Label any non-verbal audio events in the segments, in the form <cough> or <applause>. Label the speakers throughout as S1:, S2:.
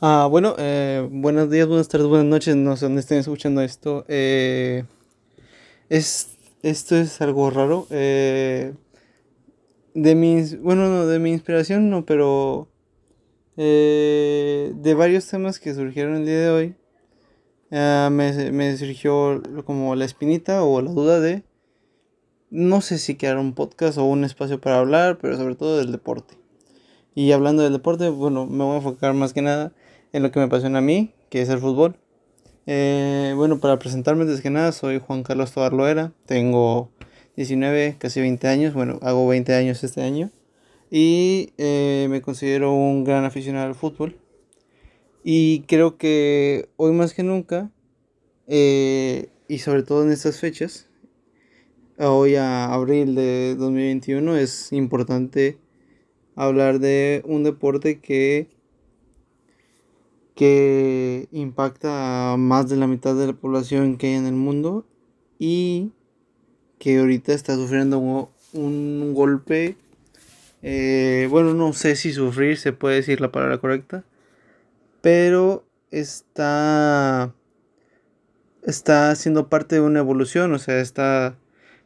S1: Ah, bueno, eh, buenos días, buenas tardes, buenas noches, no sé dónde estén escuchando esto. Eh, es, esto es algo raro. eh, de mis, bueno, no, de mi inspiración no, pero eh, de varios temas que surgieron el día de hoy, ah, me, me surgió como la espinita o la duda de, no sé si crear un podcast o un espacio para hablar, pero sobre todo del deporte. Y hablando del deporte, bueno, me voy a enfocar más que nada en lo que me apasiona a mí, que es el fútbol. Eh, bueno, para presentarme, antes que nada, soy Juan Carlos Tobar Loera, tengo 19, casi 20 años, bueno, hago 20 años este año, y eh, me considero un gran aficionado al fútbol. Y creo que hoy más que nunca, eh, y sobre todo en estas fechas, hoy a abril de 2021, es importante hablar de un deporte que que impacta a más de la mitad de la población que hay en el mundo y que ahorita está sufriendo un, un golpe, eh, bueno, no sé si sufrir se puede decir la palabra correcta, pero está, está siendo parte de una evolución, o sea, está,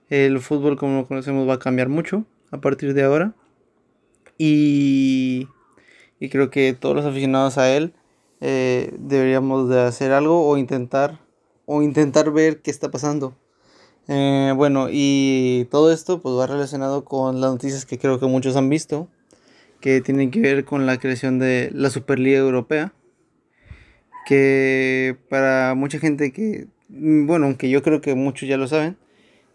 S1: el fútbol como lo conocemos va a cambiar mucho a partir de ahora y, y creo que todos los aficionados a él eh, deberíamos de hacer algo o intentar o intentar ver qué está pasando. Eh, bueno, y todo esto pues va relacionado con las noticias que creo que muchos han visto, que tienen que ver con la creación de la Superliga Europea, que para mucha gente que, bueno, aunque yo creo que muchos ya lo saben,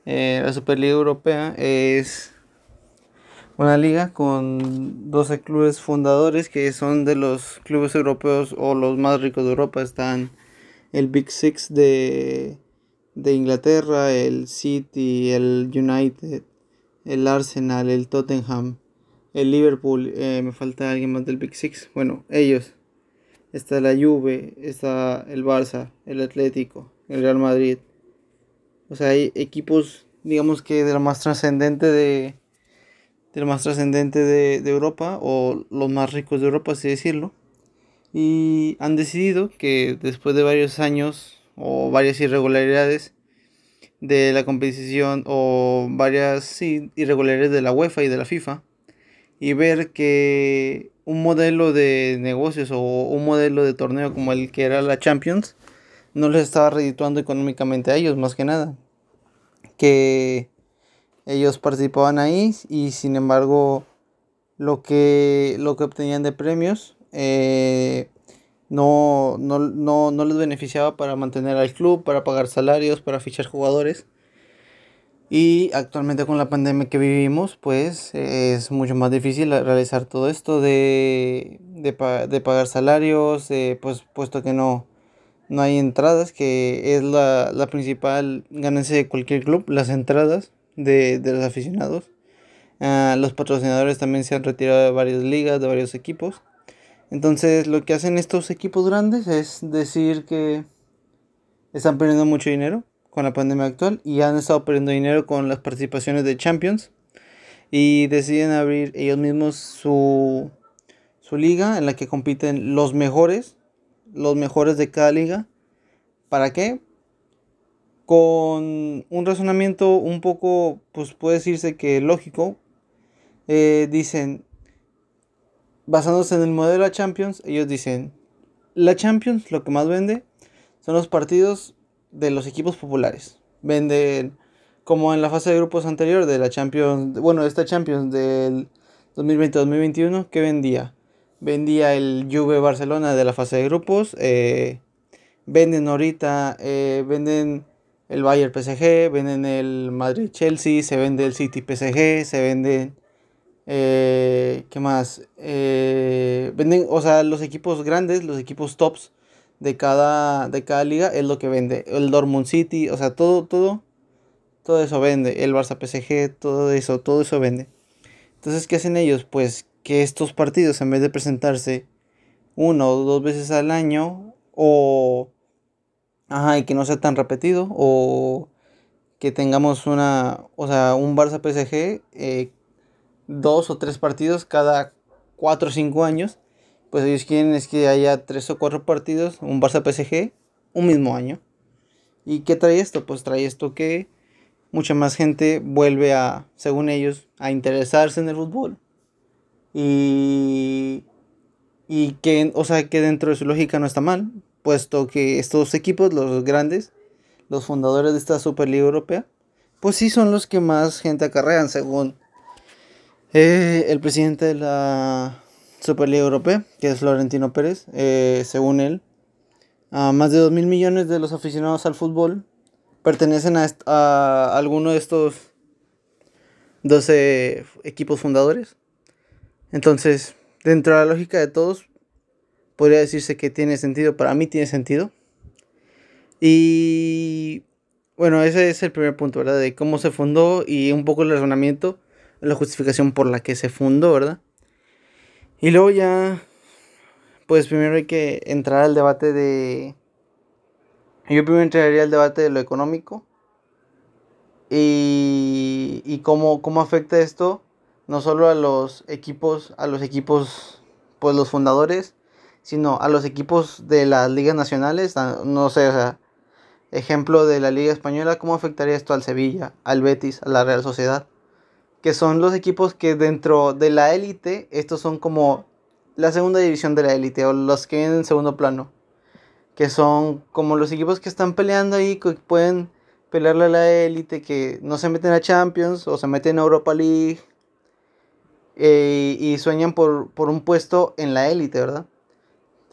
S1: eh, la Superliga Europea es una liga con 12 clubes fundadores que son de los clubes europeos o los más ricos de Europa. Están el Big Six de, de Inglaterra, el City, el United, el Arsenal, el Tottenham, el Liverpool. eh, me falta alguien más del Big Six. Bueno, ellos. Está la Juve, está el Barça, el Atlético, el Real Madrid. O sea, hay equipos, digamos que de lo más trascendente de del más trascendente de, de Europa o los más ricos de Europa, así decirlo. Y han decidido que después de varios años o varias irregularidades de la competición o varias irregularidades de la UEFA y de la FIFA y ver que un modelo de negocios o un modelo de torneo como el que era la Champions no les estaba redituando económicamente a ellos más que nada que ellos participaban ahí y sin embargo lo que, lo que obtenían de premios eh, no, no, no, no les beneficiaba para mantener al club, para pagar salarios, para fichar jugadores. Y actualmente con la pandemia que vivimos, pues es mucho más difícil realizar todo esto de, de, de pagar salarios, eh, pues puesto que no, no hay entradas, que es la, la principal ganancia de cualquier club, las entradas de, de los aficionados. Ah, los patrocinadores también se han retirado de varias ligas, de varios equipos. Entonces lo que hacen estos equipos grandes es decir que están perdiendo mucho dinero con la pandemia actual y han estado perdiendo dinero con las participaciones de Champions y deciden abrir ellos mismos su, su liga en la que compiten los mejores, los mejores de cada liga. ¿Para qué? Con un razonamiento un poco, pues puede decirse que lógico, eh, dicen, basándose en el modelo de Champions, ellos dicen, la Champions lo que más vende son los partidos de los equipos populares. Venden como en la fase de grupos anterior de la Champions, bueno, esta Champions del 2020-2021, ¿qué vendía? Vendía el Juve Barcelona de la fase de grupos, eh, venden ahorita, eh, venden el Bayern PSG, venden el Madrid Chelsea, se vende el City PSG, se venden eh, ¿qué más? Eh, venden, o sea, los equipos grandes, los equipos tops de cada, de cada liga es lo que vende. El Dortmund City, o sea, todo, todo, todo eso vende. El Barça PSG, todo eso, todo eso vende. Entonces, ¿qué hacen ellos? Pues que estos partidos, en vez de presentarse una o dos veces al año, o, ajá, y que no sea tan repetido, o que tengamos una, o sea, un Barça PSG, eh, dos o tres partidos cada cuatro o cinco años, pues ellos quieren es que haya tres o cuatro partidos, un Barça PSG, un mismo año. ¿Y qué trae esto? Pues trae esto que mucha más gente vuelve a, según ellos, a interesarse en el fútbol. Y, y que, o sea, que dentro de su lógica no está mal, puesto que estos equipos, los grandes, los fundadores de esta Superliga Europea, pues sí son los que más gente acarrean, según eh, el presidente de la Superliga Europea, que es Florentino Pérez, eh, según él, más de 2 mil millones de los aficionados al fútbol pertenecen a, a alguno de estos 12 equipos fundadores. Entonces, dentro de la lógica de todos, podría decirse que tiene sentido. Para mí tiene sentido. Y bueno, ese es el primer punto, ¿verdad? De cómo se fundó y un poco el razonamiento, la justificación por la que se fundó, ¿verdad? Y luego ya, pues primero hay que entrar al debate de... Yo primero entraría al debate de lo económico y, y cómo, cómo afecta esto no solo a los equipos, a los equipos, pues los fundadores, sino a los equipos de las ligas nacionales, no sé, o sea, ejemplo de la Liga Española, ¿cómo afectaría esto al Sevilla, al Betis, a la Real Sociedad? que son los equipos que dentro de la élite, estos son como la segunda división de la élite o los que vienen en segundo plano, que son como los equipos que están peleando ahí, que pueden pelearle a la élite, que no se meten a Champions o se meten a Europa League eh, y sueñan por, un puesto en la élite, ¿verdad?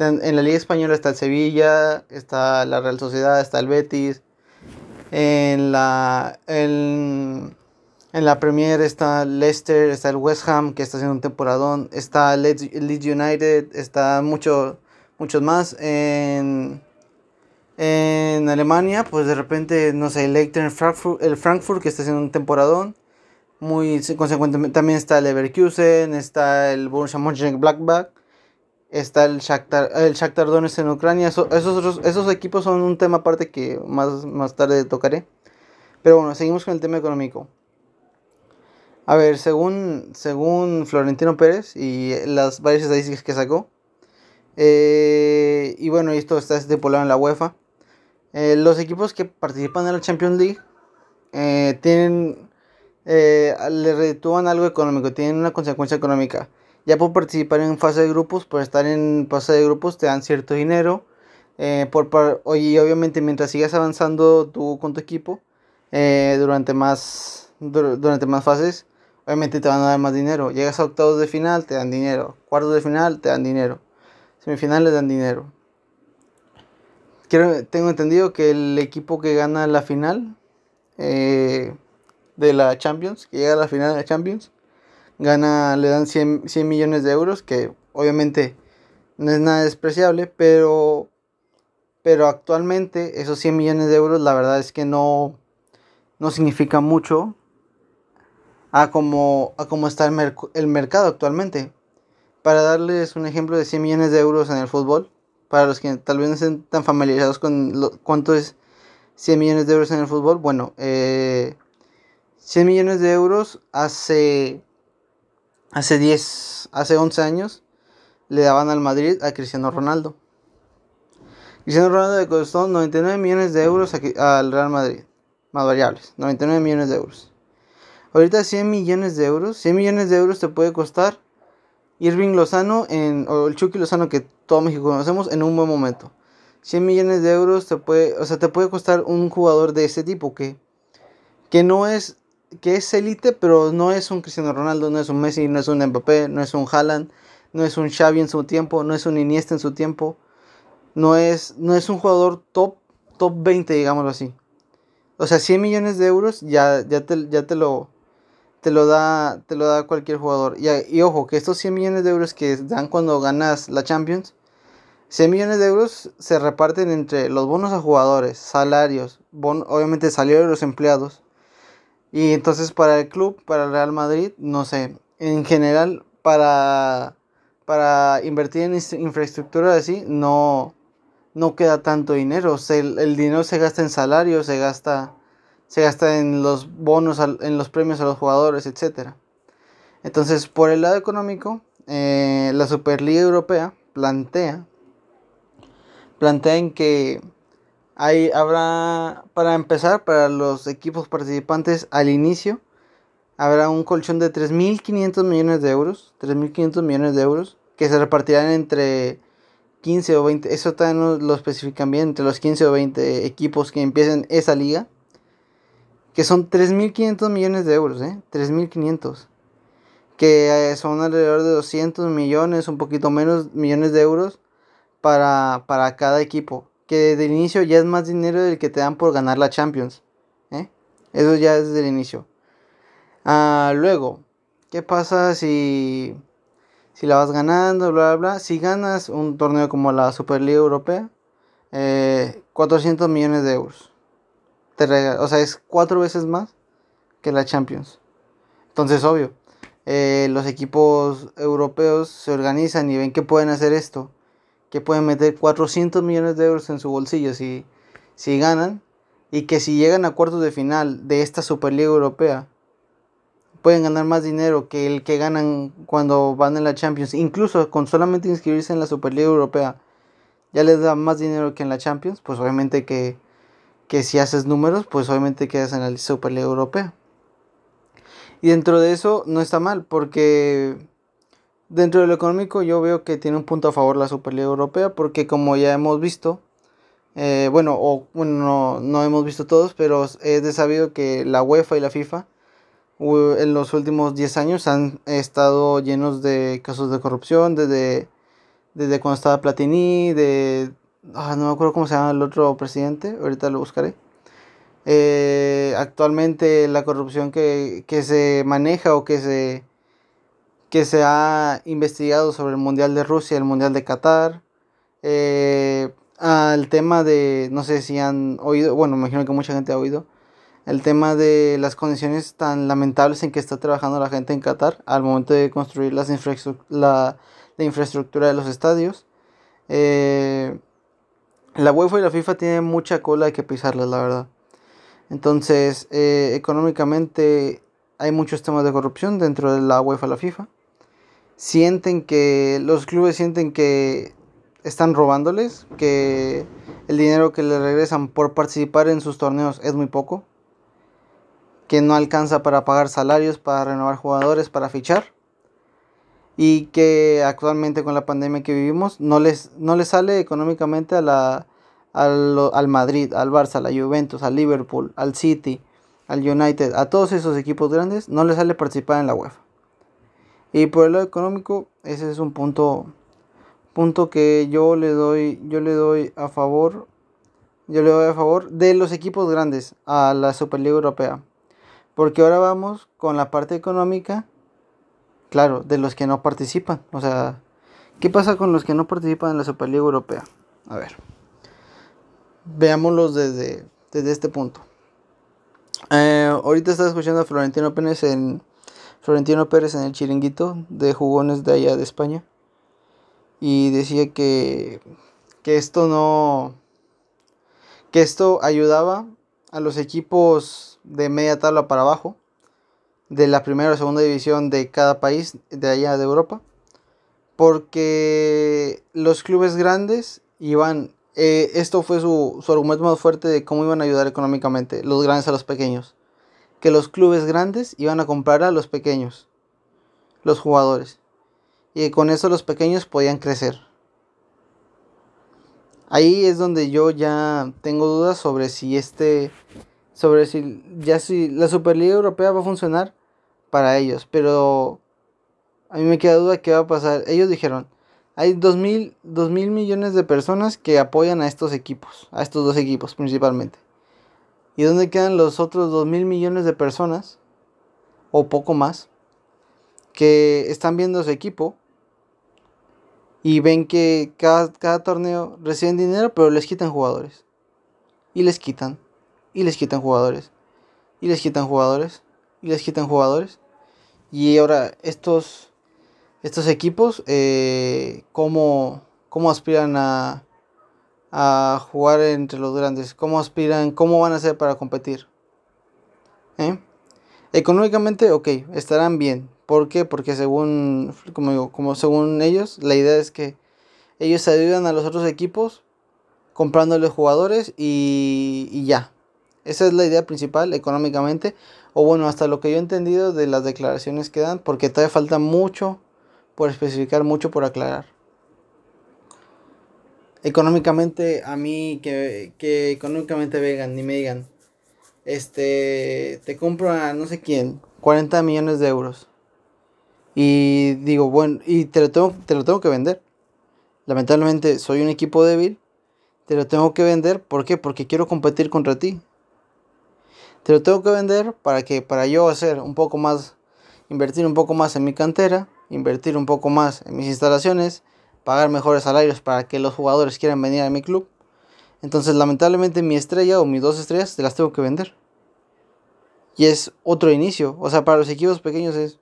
S1: En la Liga Española está el Sevilla, está la Real Sociedad, está el Betis. En la. En, en la Premier está Leicester, está el West Ham, que está haciendo un temporadón. Está Leeds, United, está mucho, muchos más. En, en Alemania, pues de repente, no sé, el Frankfurt, el Frankfurt, que está haciendo un temporadón. Muy consecuentemente, también está el Leverkusen, está el Borussia Mönchengladbach, está el Shakhtar, el Shakhtar Donetsk en Ucrania. esos, esos equipos son un tema aparte que más, más tarde tocaré. Pero bueno, seguimos con el tema económico. A ver, según, según Florentino Pérez y las varias estadísticas que sacó, eh, y bueno, esto está estipulado en la UEFA, eh, los equipos que participan en la Champions League eh, tienen, le reditúan algo económico, tienen una consecuencia económica. Ya por participar en fase de grupos, por estar en fase de grupos, te dan cierto dinero. por, y obviamente mientras sigas avanzando tú con tu equipo, durante más durante más fases obviamente te van a dar más dinero. Llegas a octavos de final, te dan dinero. Cuartos de final, te dan dinero. Semifinales dan dinero. Tengo entendido que el equipo que gana la final eh, de la Champions, que llega a la final de la Champions, gana, le dan 100, 100 millones de euros, que obviamente no es nada despreciable, pero, pero actualmente esos 100 millones de euros la verdad es que no, no significa mucho a cómo, a cómo está el, mercado actualmente. Para darles un ejemplo de 100 millones de euros en el fútbol, para los que tal vez no estén tan familiarizados con cuánto es 100 millones de euros en el fútbol, bueno, eh, 100 millones de euros hace, hace 10, hace 11 años le daban al Madrid a Cristiano Ronaldo. Cristiano Ronaldo le costó 99 millones de euros al Real Madrid, más variables, 99 millones de euros. Ahorita 100 millones de euros. 100 millones de euros te puede costar Irving Lozano en, o el Chucky Lozano que todo México conocemos en un buen momento. 100 millones de euros te puede, o sea, te puede costar un jugador de ese tipo que, que no es, que es élite, pero no es un Cristiano Ronaldo, no es un Messi, no es un Mbappé, no es un Haaland, no es un Xavi en su tiempo, no es un Iniesta en su tiempo, no es, no es un jugador top, top 20, digámoslo así. O sea, 100 millones de euros ya, ya, ya te lo te lo da, te lo da cualquier jugador. Y, ojo, que estos 100 millones de euros que dan cuando ganas la Champions, 100 millones de euros se reparten entre los bonos a jugadores, salarios, obviamente salarios de los empleados. Y entonces para el club, para el Real Madrid, no sé, en general para, para invertir en infraestructura así, no, no queda tanto dinero. el dinero se gasta en salarios, se gasta se gasta en los bonos, en los premios a los jugadores, etc. Entonces, por el lado económico, eh, la Superliga Europea plantea, plantea en que hay, habrá, para empezar, para los equipos participantes al inicio, habrá un colchón de 3.500 millones de euros, 3.500 millones de euros, que se repartirán entre 15 o 20, eso también no lo especifican bien, entre los 15 o 20 equipos que empiecen esa liga, que son 3.500 millones de euros, ¿eh? 3.500, que eh, son alrededor de 200 millones, un poquito menos millones de euros para, para cada equipo, que desde el inicio ya es más dinero del que te dan por ganar la Champions, ¿eh? Eso ya es desde el inicio. Ah, luego, ¿qué pasa si si la vas ganando, bla, bla, bla. Si ganas un torneo como la Superliga Europea, 400 eh, millones de euros. Te o sea, es cuatro veces más que la Champions. Entonces, obvio, eh, los equipos europeos se organizan y ven que pueden hacer esto. Que pueden meter 400 millones de euros en su bolsillo si, si ganan. Y que si llegan a cuartos de final de esta Superliga Europea, pueden ganar más dinero que el que ganan cuando van en la Champions. Incluso con solamente inscribirse en la Superliga Europea ya les da más dinero que en la Champions. Pues obviamente que, que si haces números, pues obviamente quedas en la Superliga Europea. Y dentro de eso no está mal, porque dentro de lo económico yo veo que tiene un punto a favor la Superliga Europea, porque como ya hemos visto, eh, bueno, o bueno, no, no hemos visto todos, pero es de sabido que la UEFA y la FIFA en los últimos 10 años han estado llenos de casos de corrupción, desde, desde cuando estaba Platini, de... Ah, no me acuerdo cómo se llama el otro presidente, ahorita lo buscaré. Eh, actualmente la corrupción que, se maneja o que se, que se ha investigado sobre el Mundial de Rusia, el Mundial de Qatar, eh, al tema de, no sé si han oído, bueno, imagino que mucha gente ha oído, el tema de las condiciones tan lamentables en que está trabajando la gente en Qatar al momento de construir las la, infraestructura de los estadios. Eh, la UEFA y la FIFA tienen mucha cola que pisarles, la verdad. Entonces, eh, económicamente hay muchos temas de corrupción dentro de la UEFA y la FIFA. Sienten que, los clubes sienten que están robándoles, que el dinero que les regresan por participar en sus torneos es muy poco que no alcanza para pagar salarios, para renovar jugadores, para fichar. Y que actualmente con la pandemia que vivimos no les, no les sale económicamente a la, al, al Madrid, al Barça, a la Juventus, al Liverpool, al City, al United, a todos esos equipos grandes, no les sale participar en la UEFA. Y por el lado económico, ese es un punto, punto que yo le doy, yo le doy a favor, yo le doy a favor de los equipos grandes a la Superliga Europea. Porque ahora vamos con la parte económica, claro, de los que no participan. O sea, ¿qué pasa con los que no participan en la Superliga Europea? A ver, veámoslos desde, desde este punto. Eh, ahorita estaba escuchando a Florentino Pérez en Florentino Pérez en el chiringuito de jugones de allá de España. Y decía que que esto no que esto ayudaba a los equipos de media tabla para abajo, de la primera o segunda división de cada país de allá de Europa, porque los clubes grandes iban, eh, esto fue su, su argumento más fuerte de cómo iban a ayudar económicamente los grandes a los pequeños, que los clubes grandes iban a comprar a los pequeños, los jugadores, y con eso los pequeños podían crecer. Ahí es donde yo ya tengo dudas sobre si este sobre si ya si la Superliga Europea va a funcionar para ellos, pero a mí me queda duda qué va a pasar. Ellos dijeron, hay dos mil, mil millones de personas que apoyan a estos equipos, a estos dos equipos principalmente. ¿Y dónde quedan los otros dos mil millones de personas, o poco más, que están viendo su equipo y ven que cada, cada torneo reciben dinero, pero les quitan jugadores? Y les quitan y les quitan jugadores. Y les quitan jugadores. Y les quitan jugadores. Y ahora estos, estos equipos, eh, ¿cómo, ¿cómo, aspiran a, a jugar entre los grandes? ¿Cómo aspiran? ¿Cómo van a hacer para competir? ¿Eh? Económicamente, ok, estarán bien. ¿Por qué? Porque según, como como según ellos, la idea es que ellos ayudan a los otros equipos comprándole jugadores y, y ya. Esa es la idea principal económicamente. O bueno, hasta lo que yo he entendido de las declaraciones que dan, porque todavía falta mucho por especificar, mucho por aclarar. Económicamente, a mí que, que económicamente vengan y me digan, este, te compro a no sé quién, 40 millones de euros. Y digo, bueno, y te lo tengo, te lo tengo que vender. Lamentablemente soy un equipo débil, te lo tengo que vender, ¿por qué? Porque quiero competir contra ti. Te lo tengo que vender para que para yo hacer un poco más, invertir un poco más en mi cantera, invertir un poco más en mis instalaciones, pagar mejores salarios para que los jugadores quieran venir a mi club. Entonces, lamentablemente mi estrella o mis dos estrellas te las tengo que vender. Y es otro inicio. O sea, para los equipos pequeños es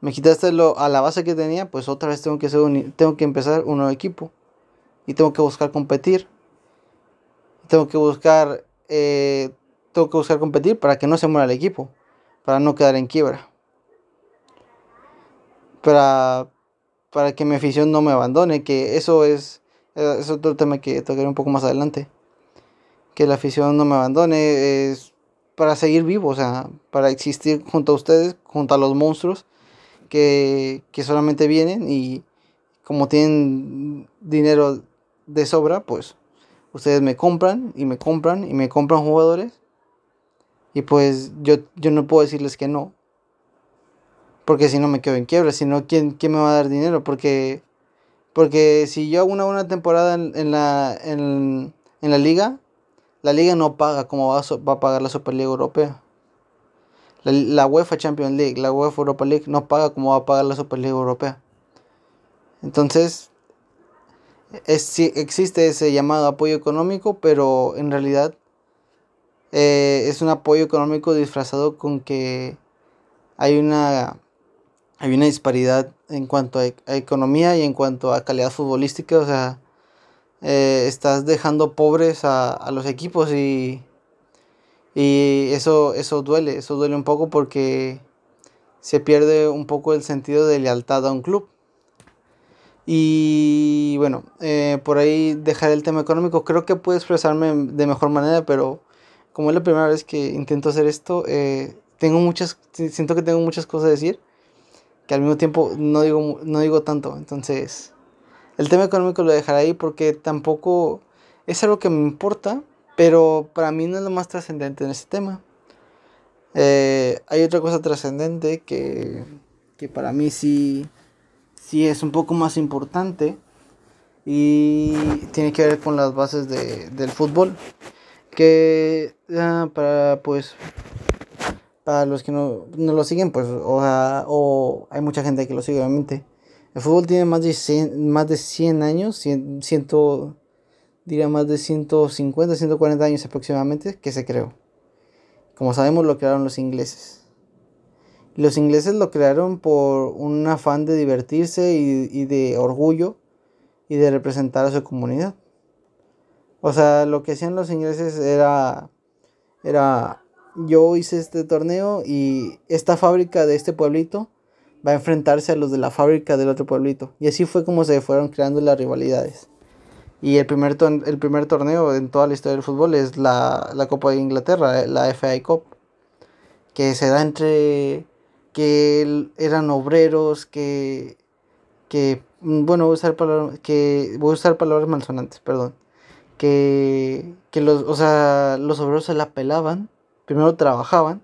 S1: me quitaste lo, a la base que tenía, pues otra vez tengo que hacer tengo que empezar un nuevo equipo y tengo que buscar competir. Tengo que buscar eh, tengo que buscar competir para que no se muera el equipo, para no quedar en quiebra. Para, para que mi afición no me abandone, que eso es, es otro tema que tocaré un poco más adelante. Que la afición no me abandone es para seguir vivo, o sea, para existir junto a ustedes, junto a los monstruos que, que solamente vienen y como tienen dinero de sobra, pues ustedes me compran y me compran y me compran jugadores y pues yo, yo no puedo decirles que no. Porque si no me quedo en quiebra. Si no, ¿quién, ¿quién me va a dar dinero? Porque, porque si yo hago una buena temporada en, la, en, la liga, la liga no paga como va a, va a pagar la Superliga Europea. La, la, UEFA Champions League, la UEFA Europa League no paga como va a pagar la Superliga Europea. Entonces, es, existe ese llamado apoyo económico, pero en realidad eh, es un apoyo económico disfrazado con que hay una, hay una disparidad en cuanto a, economía y en cuanto a calidad futbolística. O sea, eh, estás dejando pobres a, los equipos y, y eso, eso duele, eso duele un poco porque se pierde un poco el sentido de lealtad a un club. Y bueno, eh, por ahí dejar el tema económico. Creo que puedo expresarme de mejor manera, pero como es la primera vez que intento hacer esto, eh, tengo muchas, siento que tengo muchas cosas a decir, que al mismo tiempo no digo, no digo tanto. Entonces, el tema económico lo dejaré ahí porque tampoco es algo que me importa, pero para mí no es lo más trascendente en este tema. Eh, hay otra cosa trascendente que, que para mí sí, sí es un poco más importante y tiene que ver con las bases de, del fútbol que para pues para los que no, lo siguen pues o, o, hay mucha gente que lo sigue obviamente. El fútbol tiene más de 100, más de 100 años 100, diría más de 150 140 años aproximadamente que se creó. Como sabemos lo crearon los ingleses. Los ingleses lo crearon por un afán de divertirse y, y de orgullo y de representar a su comunidad. O sea, lo que hacían los ingleses era, era, yo hice este torneo y esta fábrica de este pueblito va a enfrentarse a los de la fábrica del otro pueblito. Y así fue como se fueron creando las rivalidades. Y el primer, el primer torneo en toda la historia del fútbol es la, la Copa de Inglaterra, la FA Cup, que se da entre que eran obreros, que, que bueno, voy a usar palabras, que, voy a usar palabras malsonantes, perdón que, los, o sea, los obreros se la pelaban, primero trabajaban,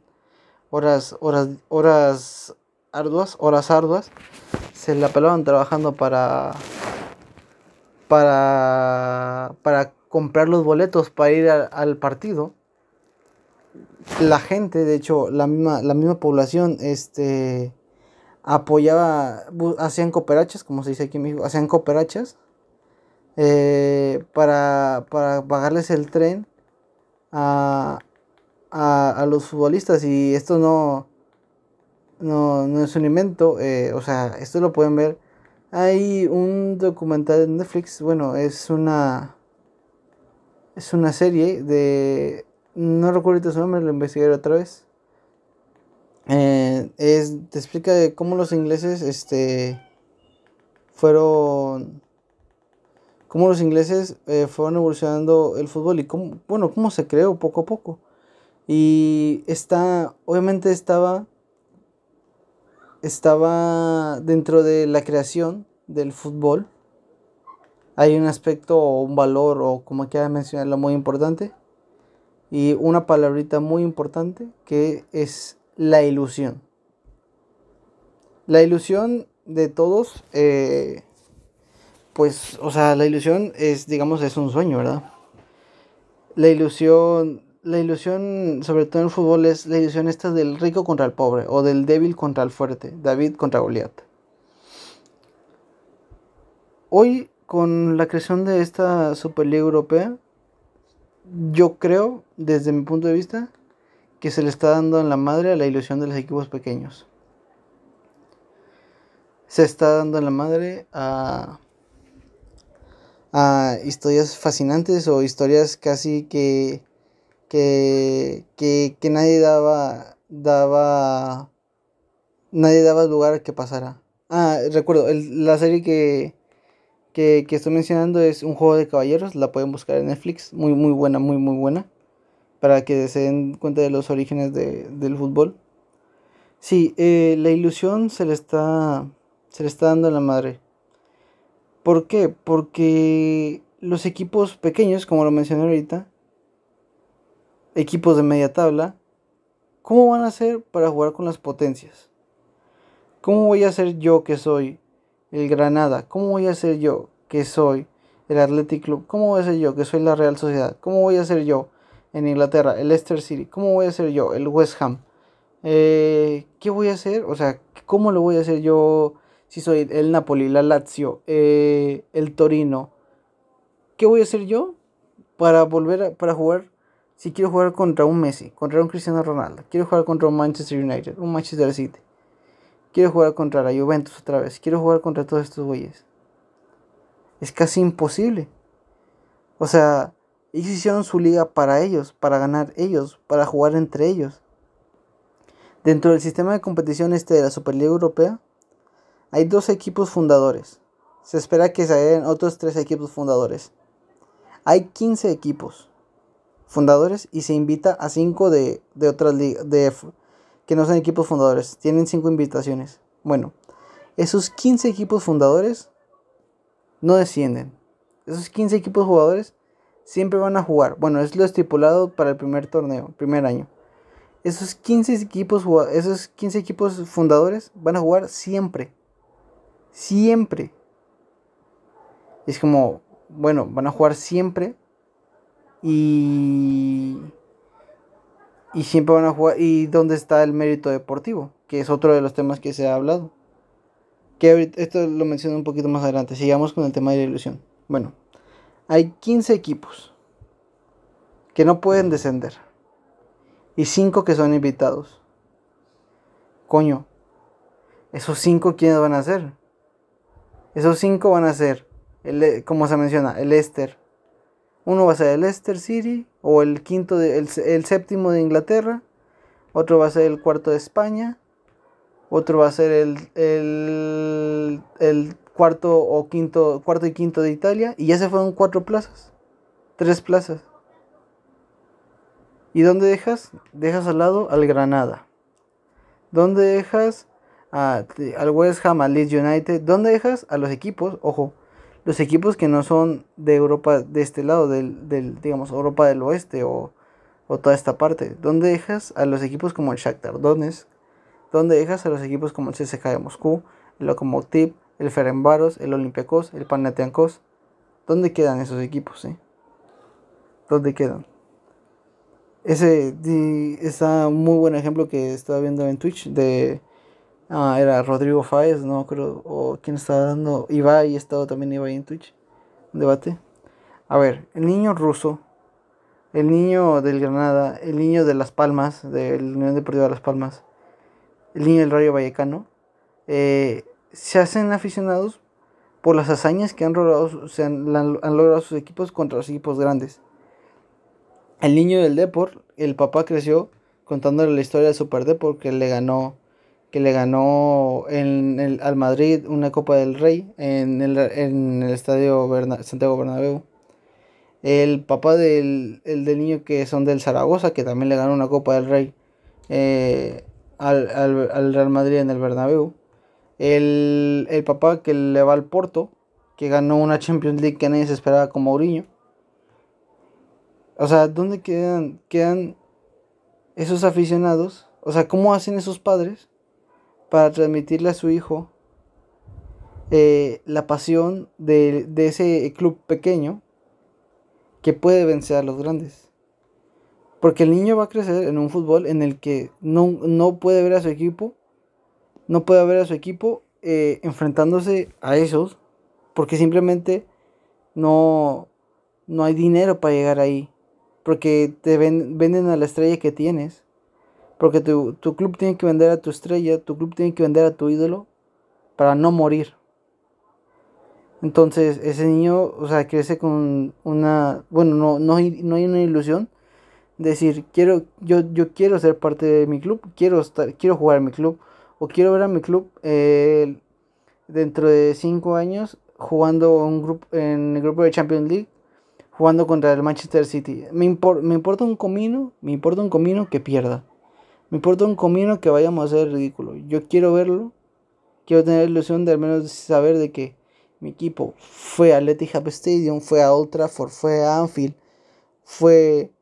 S1: horas, horas, horas arduas, horas arduas, se la pelaban trabajando para, para, para comprar los boletos para ir al partido. La gente, de hecho, la misma, la misma población, este, apoyaba, hacían cooperachas, como se dice aquí en México, hacían cooperachas eh, para, pagarles el tren a, los futbolistas y esto no, no, es un invento, eh, o sea, esto lo pueden ver. Hay un documental en Netflix, bueno, es una es una serie de no recuerdo su nombre, lo investigaré otra vez. Eh, es, te explica de cómo los ingleses este fueron cómo los ingleses eh, fueron evolucionando el fútbol y cómo, bueno, cómo se creó poco a poco. Y está, obviamente estaba, estaba dentro de la creación del fútbol. Hay un aspecto o un valor o como quiera mencionarlo muy importante. Y una palabrita muy importante que es la ilusión. La ilusión de todos, eh, pues, o sea, la ilusión es, digamos, es un sueño, ¿verdad? La ilusión, la ilusión, sobre todo en el fútbol, es la ilusión esta del rico contra el pobre, o del débil contra el fuerte, David contra Goliat. Hoy, con la creación de esta Superliga Europea, yo creo, desde mi punto de vista, que se le está dando en la madre a la ilusión de los equipos pequeños. Se está dando en la madre a, a historias fascinantes o historias casi que, que, que, nadie daba, daba, nadie daba lugar a que pasara. Ah, recuerdo, la serie que, que, que, estoy mencionando es un juego de caballeros, la pueden buscar en Netflix, muy muy buena, muy muy buena, para que se den cuenta de los orígenes de, del fútbol. Sí, eh, la ilusión se le está se le está dando a la madre. ¿Por qué? Porque los equipos pequeños, como lo mencioné ahorita, equipos de media tabla, ¿cómo van a hacer para jugar con las potencias? ¿Cómo voy a ser yo que soy el Granada? ¿Cómo voy a ser yo que soy el Athletic Club? ¿Cómo voy a ser yo que soy la Real Sociedad? ¿Cómo voy a ser yo en Inglaterra el Leicester City? ¿Cómo voy a ser yo el West Ham? Eh, ¿Qué voy a hacer? O sea, ¿cómo lo voy a hacer yo si soy el Napoli, la Lazio, eh, el Torino, ¿qué voy a hacer yo para volver a, para jugar? Si quiero jugar contra un Messi, contra un Cristiano Ronaldo, quiero jugar contra un Manchester United, un Manchester City, quiero jugar contra la Juventus otra vez, quiero jugar contra todos estos güeyes. Es casi imposible. O sea, hicieron su liga para ellos, para ganar ellos, para jugar entre ellos. Dentro del sistema de competición este de la Superliga Europea, hay dos equipos fundadores. Se espera que se otros tres equipos fundadores. Hay 15 equipos fundadores y se invita a 5 de, de otras ligas que no son equipos fundadores. Tienen 5 invitaciones. Bueno, esos 15 equipos fundadores no descienden. Esos 15 equipos jugadores siempre van a jugar. Bueno, es lo estipulado para el primer torneo, primer año. Esos 15 equipos, esos 15 equipos fundadores van a jugar siempre. Siempre. Es como, bueno, van a jugar siempre. Y. Y siempre van a jugar. ¿Y dónde está el mérito deportivo? Que es otro de los temas que se ha hablado. Que esto lo menciono un poquito más adelante. Sigamos con el tema de la ilusión. Bueno, hay 15 equipos que no pueden descender. Y 5 que son invitados. Coño, ¿esos 5 quiénes van a ser? Esos cinco van a ser, el, como se menciona, el Leicester. Uno va a ser el Leicester City o el quinto, de, el, séptimo de Inglaterra. Otro va a ser el cuarto de España. Otro va a ser el, el, el cuarto o quinto, cuarto y quinto de Italia. Y ya se fueron cuatro plazas. Tres plazas. ¿Y dónde dejas? Dejas al lado al Granada. ¿Dónde dejas al West Ham, al Leeds United. ¿Dónde dejas a los equipos? Ojo, los equipos que no son de Europa, de este lado, del, del digamos, Europa del Oeste o, o, toda esta parte. ¿Dónde dejas a los equipos como el Shakhtar Donetsk? ¿Dónde dejas a los equipos como el CSK de Moscú, el Lokomotiv, el Ferencváros, el Olympiacos, el Panathinaikos? ¿Dónde quedan esos equipos? Eh? ¿Dónde quedan? Ese está un muy buen ejemplo que estaba viendo en Twitch de Ah, era Rodrigo Fáez, no creo, o quién estaba dando, Ibai, estado también Ibai en Twitch, debate. A ver, el niño ruso, el niño del Granada, el niño de Las Palmas, del Unión Deportiva de Las Palmas, el niño del Rayo Vallecano, eh, se hacen aficionados por las hazañas que han logrado, se han, logrado sus equipos contra los equipos grandes. El niño del Deport, el papá creció contándole la historia del Super Deport que le ganó que le ganó el, al Madrid una Copa del Rey en el, en el estadio Santiago Bernabéu. El papá del, el del niño que son del Zaragoza, que también le ganó una Copa del Rey eh, al, al, Real Madrid en el Bernabéu. El, el, papá que le va al Porto, que ganó una Champions League que nadie se esperaba con Mourinho. O sea, ¿dónde quedan, quedan esos aficionados? O sea, ¿cómo hacen esos padres para transmitirle a su hijo eh, la pasión de, de, ese club pequeño que puede vencer a los grandes? Porque el niño va a crecer en un fútbol en el que no, no puede ver a su equipo, no puede ver a su equipo eh, enfrentándose a esos, porque simplemente no, no hay dinero para llegar ahí, porque te venden a la estrella que tienes, porque tu, tu club tiene que vender a tu estrella, tu club tiene que vender a tu ídolo para no morir. Entonces ese niño, o sea, crece con una, bueno, no, no, hay, no hay una ilusión, decir, quiero, yo, yo quiero ser parte de mi club, quiero, estar, quiero jugar en mi club, o quiero ver a mi club eh, dentro de cinco años jugando un grupo, en el grupo de Champions League, jugando contra el Manchester City. Me, me importa un comino, me importa un comino que pierda. Me importa un comino que vayamos a hacer ridículo. Yo quiero verlo, quiero tener la ilusión de al menos saber de que mi equipo fue a Etihad Stadium, fue a Old Trafford, fue a Anfield, fue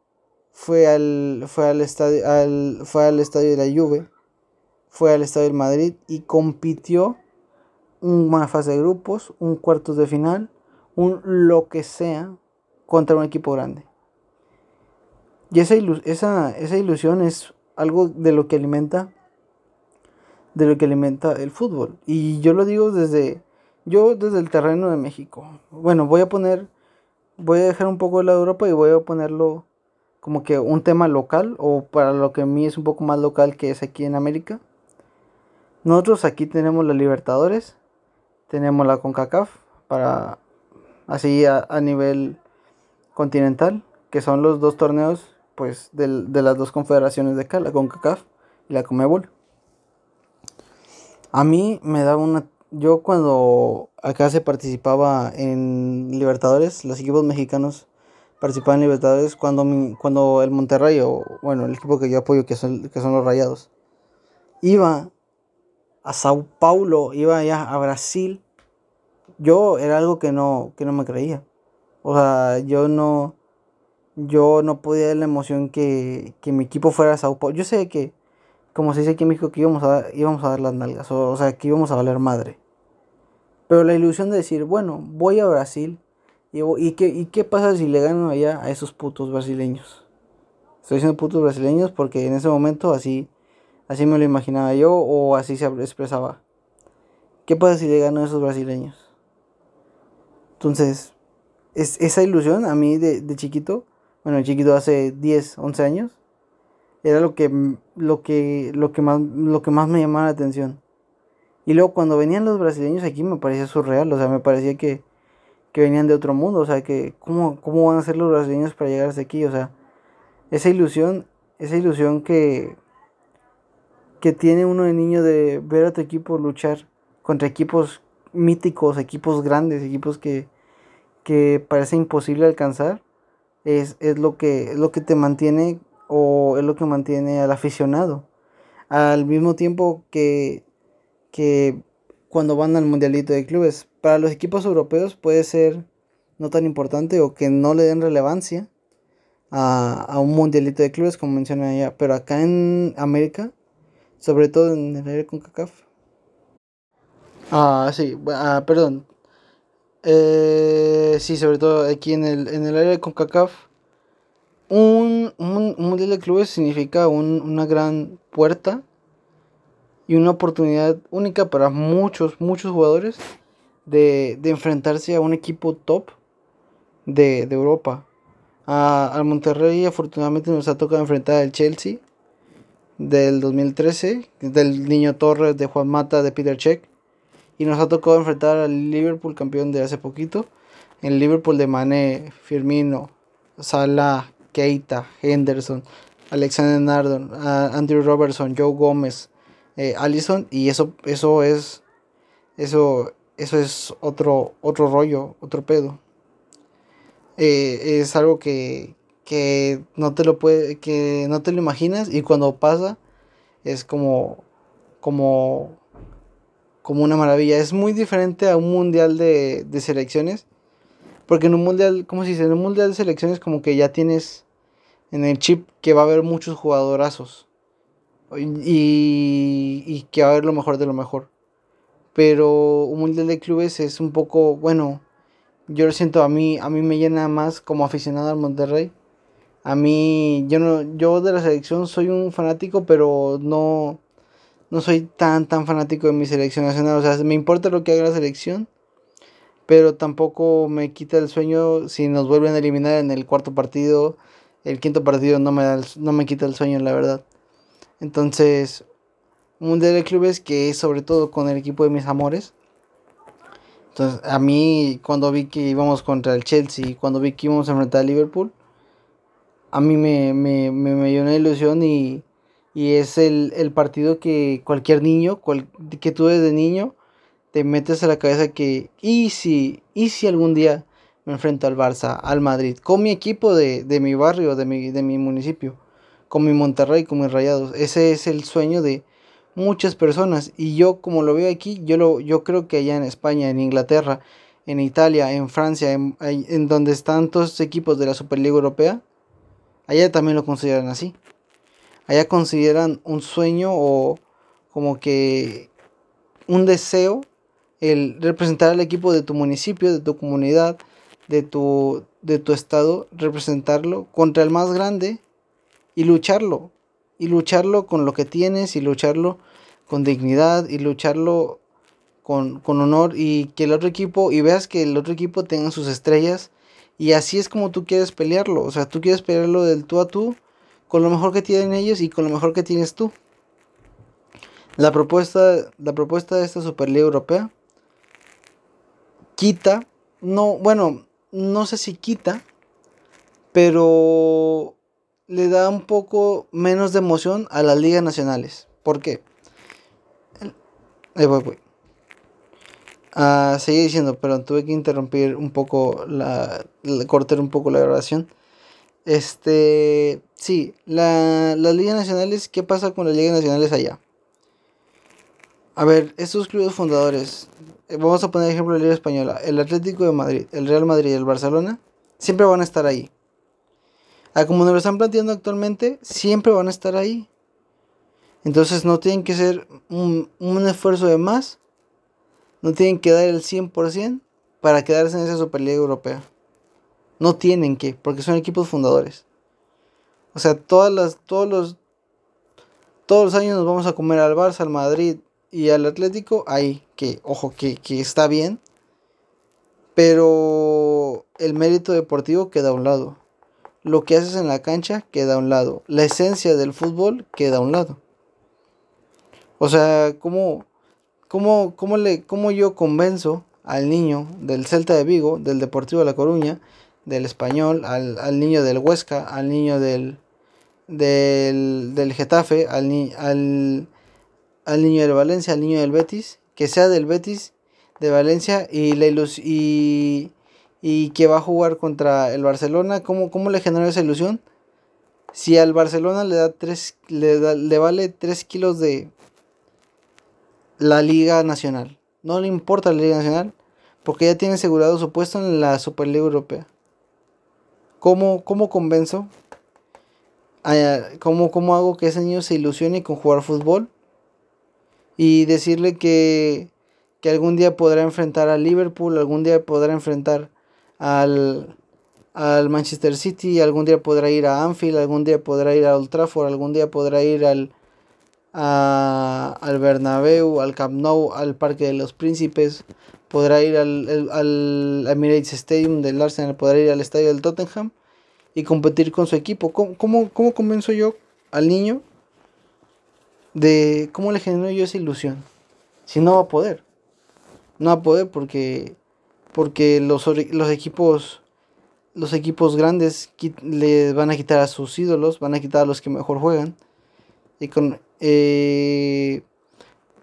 S1: fue al, fue al, estadio, al, fue al estadio de la Juve, fue al estadio del Madrid y compitió una fase de grupos, un cuartos de final, un lo que sea contra un equipo grande. Y esa, esa, esa ilusión es algo de lo que alimenta de lo que alimenta el fútbol. Y yo lo digo desde yo desde el terreno de México. Bueno, voy a poner voy a dejar un poco de la Europa y voy a ponerlo como que un tema local o para lo que a mí es un poco más local que es aquí en América. Nosotros aquí tenemos la Libertadores, tenemos la CONCACAF para así a, nivel continental, que son los dos torneos pues de, de las dos confederaciones de acá, la CONCACAF y la CONMEBOL. A mí me da una yo cuando acá se participaba en Libertadores, los equipos mexicanos participar en Libertadores cuando, cuando el Monterrey, o bueno, el equipo que yo apoyo, que son, que son los Rayados, iba a Sao Paulo, iba allá a Brasil, yo era algo que no, que no me creía. O sea, yo no, yo no podía ver la emoción que, que mi equipo fuera a Sao Paulo. Yo sé que, como se dice aquí en México, que íbamos a, íbamos a dar las nalgas, o, sea, que íbamos a valer madre. Pero la ilusión de decir, bueno, voy a Brasil, ¿Y, qué, ¿Y qué pasa si le ganan allá a esos putos brasileños? Estoy diciendo putos brasileños porque en ese momento así, así me lo imaginaba yo o así se expresaba. ¿Qué pasa si le ganan a esos brasileños? Entonces, es, esa ilusión a mí de, de chiquito, bueno, chiquito hace 10, 11 años, era lo que, lo que, lo que, más, lo que más me llamaba la atención. Y luego cuando venían los brasileños aquí me parecía surreal, o sea, me parecía que que venían de otro mundo, o sea, que cómo, cómo van a ser los brasileños para llegar hasta aquí, o sea, esa ilusión, esa ilusión que, que tiene uno de niño de ver a tu equipo luchar contra equipos míticos, equipos grandes, equipos que, que parece imposible alcanzar, es, es, lo que, es lo que te mantiene o es lo que mantiene al aficionado. Al mismo tiempo que, que cuando van al mundialito de clubes. Para los equipos europeos puede ser no tan importante o que no le den relevancia a, un mundialito de clubes como mencioné allá. Pero acá en América, sobre todo en el área con CACAF. Ah, sí, ah, perdón. Eh, sí, sobre todo aquí en el, en el área de CONCACAF, un, un, mundial de clubes significa una gran puerta y una oportunidad única para muchos, muchos jugadores de, enfrentarse a un equipo top de, Europa. A, al Monterrey afortunadamente nos ha tocado enfrentar al Chelsea del 2013, del Niño Torres, de Juan Mata, de Peter Check. Y nos ha tocado enfrentar al Liverpool, campeón de hace poquito. El Liverpool de Mane, Firmino, Salah, Keita, Henderson, Alexander Nardon, Andrew Robertson, Joe Gómez, eh, Allison y eso, eso es, eso, eso es otro, otro rollo, otro pedo. Eh, es algo que, que no te lo puede, que no te lo imaginas y cuando pasa es como, como, como una maravilla. Es muy diferente a un mundial de, de selecciones. Porque en un mundial, ¿cómo se dice? En un mundial de selecciones como que ya tienes en el chip que va a haber muchos jugadorazos. Y, y que va a haber lo mejor de lo mejor. Pero un mundial de clubes es un poco, bueno, yo lo siento, a mí, a mí me llena más como aficionado al Monterrey. A mí, yo no, yo de la selección soy un fanático, pero no, no soy tan, tan fanático de mi selección nacional. O sea, me importa lo que haga la selección, pero tampoco me quita el sueño si nos vuelven a eliminar en el cuarto partido. El quinto partido no me, da no me quita el sueño, la verdad. Entonces, un mundial de clubes que es sobre todo con el equipo de mis amores. Entonces, a mí, cuando vi que íbamos contra el Chelsea, cuando vi que íbamos a enfrentar a Liverpool, a mí me, me, me, dio una ilusión y, y es el, el, partido que cualquier niño, que tú desde niño, te metes a la cabeza que, y si, y si algún día me enfrento al Barça, al Madrid, con mi equipo de, de mi barrio, de mi, de mi municipio, con mi Monterrey, con mis Rayados. Ese es el sueño de muchas personas. Y yo, como lo veo aquí, yo, lo, yo creo que allá en España, en Inglaterra, en Italia, en Francia, en, en donde están todos los equipos de la Superliga Europea, allá también lo consideran así. Allá consideran un sueño o como que un deseo el representar al equipo de tu municipio, de tu comunidad, de tu, de tu estado, representarlo contra el más grande y lucharlo. Y lucharlo con lo que tienes y lucharlo con dignidad y lucharlo con, con honor y que el otro equipo, y veas que el otro equipo tenga sus estrellas y así es como tú quieres pelearlo. O sea, tú quieres pelearlo del tú a tú con lo mejor que tienen ellos y con lo mejor que tienes tú. La propuesta, la propuesta de esta Superliga Europea quita, no, bueno, no sé si quita, pero le da un poco menos de emoción a las ligas nacionales. ¿Por qué? Ahí voy, voy. Ah, seguí diciendo, pero tuve que interrumpir un poco la, cortar un poco la grabación. Este, sí, la, las ligas nacionales, ¿qué pasa con las ligas nacionales allá? A ver, estos clubes fundadores, eh, vamos a poner ejemplo de la Liga Española, el Atlético de Madrid, el Real Madrid y el Barcelona, siempre van a estar ahí. Como nos lo están planteando actualmente, siempre van a estar ahí. Entonces no tienen que ser un, un esfuerzo de más no tienen que dar el 100% para quedarse en esa Superliga Europea. No tienen que, porque son equipos fundadores. O sea, todas las, todos los, todos los años nos vamos a comer al Barça, al Madrid y al Atlético. Ahí, que, ojo, que, que está bien. Pero el mérito deportivo queda a un lado. Lo que haces en la cancha queda a un lado. La esencia del fútbol queda a un lado. O sea, ¿cómo, ¿Cómo, cómo, le, ¿Cómo yo convenzo al niño del Celta de Vigo, del Deportivo de La Coruña, del Español, al, al niño del Huesca, al niño del, del, del Getafe, al, al, al niño del Valencia, al niño del Betis, que sea del Betis, de Valencia y, la y, y que va a jugar contra el Barcelona? ¿Cómo, cómo le genera esa ilusión? Si al Barcelona le, da tres, le, da, le vale 3 kilos de, la Liga Nacional. No le importa la Liga Nacional porque ya tiene asegurado su puesto en la Superliga Europea. ¿Cómo, cómo convenzo? ¿Cómo, ¿Cómo hago que ese niño se ilusione con jugar fútbol? Y decirle que, que algún día podrá enfrentar al Liverpool, algún día podrá enfrentar al, al Manchester City, algún día podrá ir a Anfield, algún día podrá ir a Old Trafford, algún día podrá ir al, al Bernabéu, al Camp Nou, al Parque de los Príncipes, podrá ir al, al, Emirates Stadium del Arsenal, podrá ir al estadio del Tottenham y competir con su equipo. ¿Cómo, cómo, cómo convenzo yo al niño de cómo le genero yo esa ilusión? Si no va a poder. No va a poder porque, porque los, los equipos los equipos grandes le van a quitar a sus ídolos, van a quitar a los que mejor juegan. Y con, eh,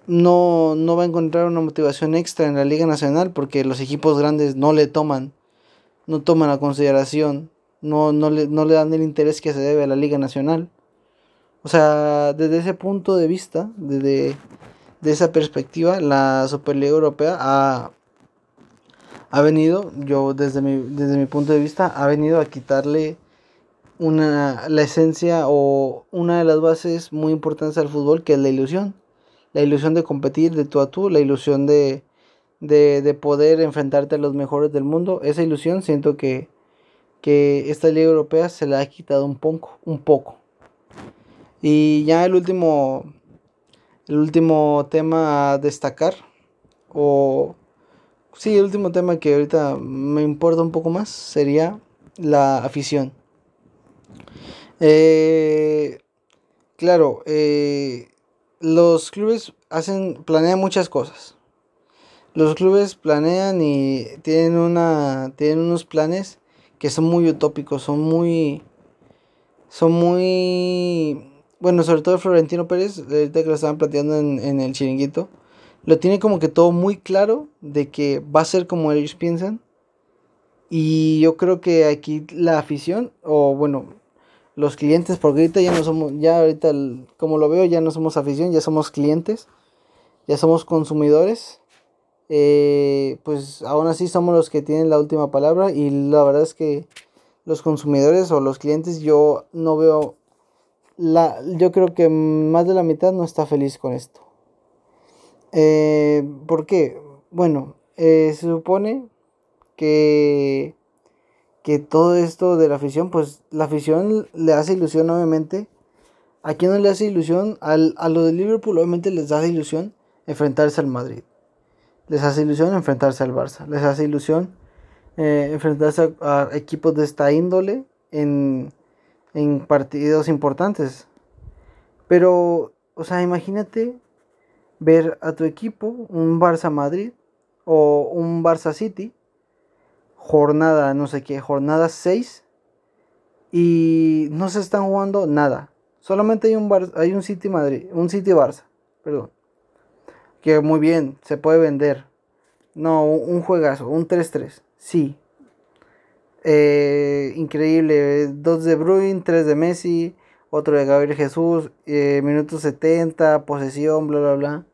S1: no, no va a encontrar una motivación extra en la Liga Nacional porque los equipos grandes no le toman, no toman a consideración, no, no, le, no le dan el interés que se debe a la Liga Nacional. O sea, desde ese punto de vista, desde de esa perspectiva, la Superliga Europea ha, ha venido, yo desde mi, desde mi punto de vista, ha venido a quitarle una, la esencia o una de las bases muy importantes al fútbol, que es la ilusión. La ilusión de competir de tú a tú, la ilusión de, de, poder enfrentarte a los mejores del mundo. Esa ilusión siento que, que esta liga europea se la ha quitado un poco, un poco. Y ya el último, el último tema a destacar, o sí, el último tema que ahorita me importa un poco más sería la afición. Eh, claro, eh, los clubes hacen, planean muchas cosas. Los clubes planean y tienen una, tienen unos planes que son muy utópicos, son muy, son muy, bueno, sobre todo Florentino Pérez, ahorita que lo estaban planteando en, en el chiringuito, lo tiene como que todo muy claro de que va a ser como ellos piensan. Y yo creo que aquí la afición, o bueno, los clientes, porque ahorita ya no somos, ya ahorita como lo veo, ya no somos afición, ya somos clientes, ya somos consumidores. Eh, pues aún así somos los que tienen la última palabra y la verdad es que los consumidores o los clientes yo no veo la yo creo que más de la mitad no está feliz con esto eh, ¿por qué? bueno eh, se supone que que todo esto de la afición, pues la afición le hace ilusión obviamente. ¿A quién no le hace ilusión? Al, a lo de Liverpool obviamente les hace ilusión enfrentarse al Madrid. Les hace ilusión enfrentarse al Barça. Les hace ilusión eh, enfrentarse a, equipos de esta índole en, en partidos importantes. Pero, o sea, imagínate ver a tu equipo, un Barça Madrid o un Barça City, jornada, no sé qué, jornada 6 y no se están jugando nada. Solamente hay un hay un City Madrid, un City Barça, perdón. Que muy bien, se puede vender. No, un juegazo, un 3-3. Sí. Eh, increíble. Dos de Bruin, tres de Messi, otro de Gabriel Jesús, eh, minutos 70, posesión, bla, bla, bla.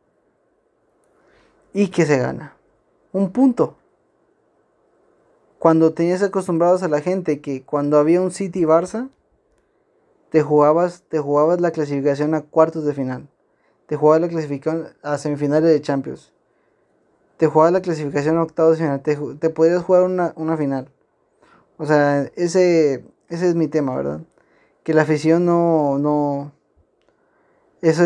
S1: Y que se gana. Un punto cuando tenías acostumbrados a la gente que cuando había un City Barça, te jugabas, te jugabas la clasificación a cuartos de final. Te jugabas la clasificación a semifinales de Champions. Te jugabas la clasificación a octavos de final. Te, te podrías jugar una, final. O sea, ese, ese es mi tema, ¿verdad? Que la afición no, no, eso,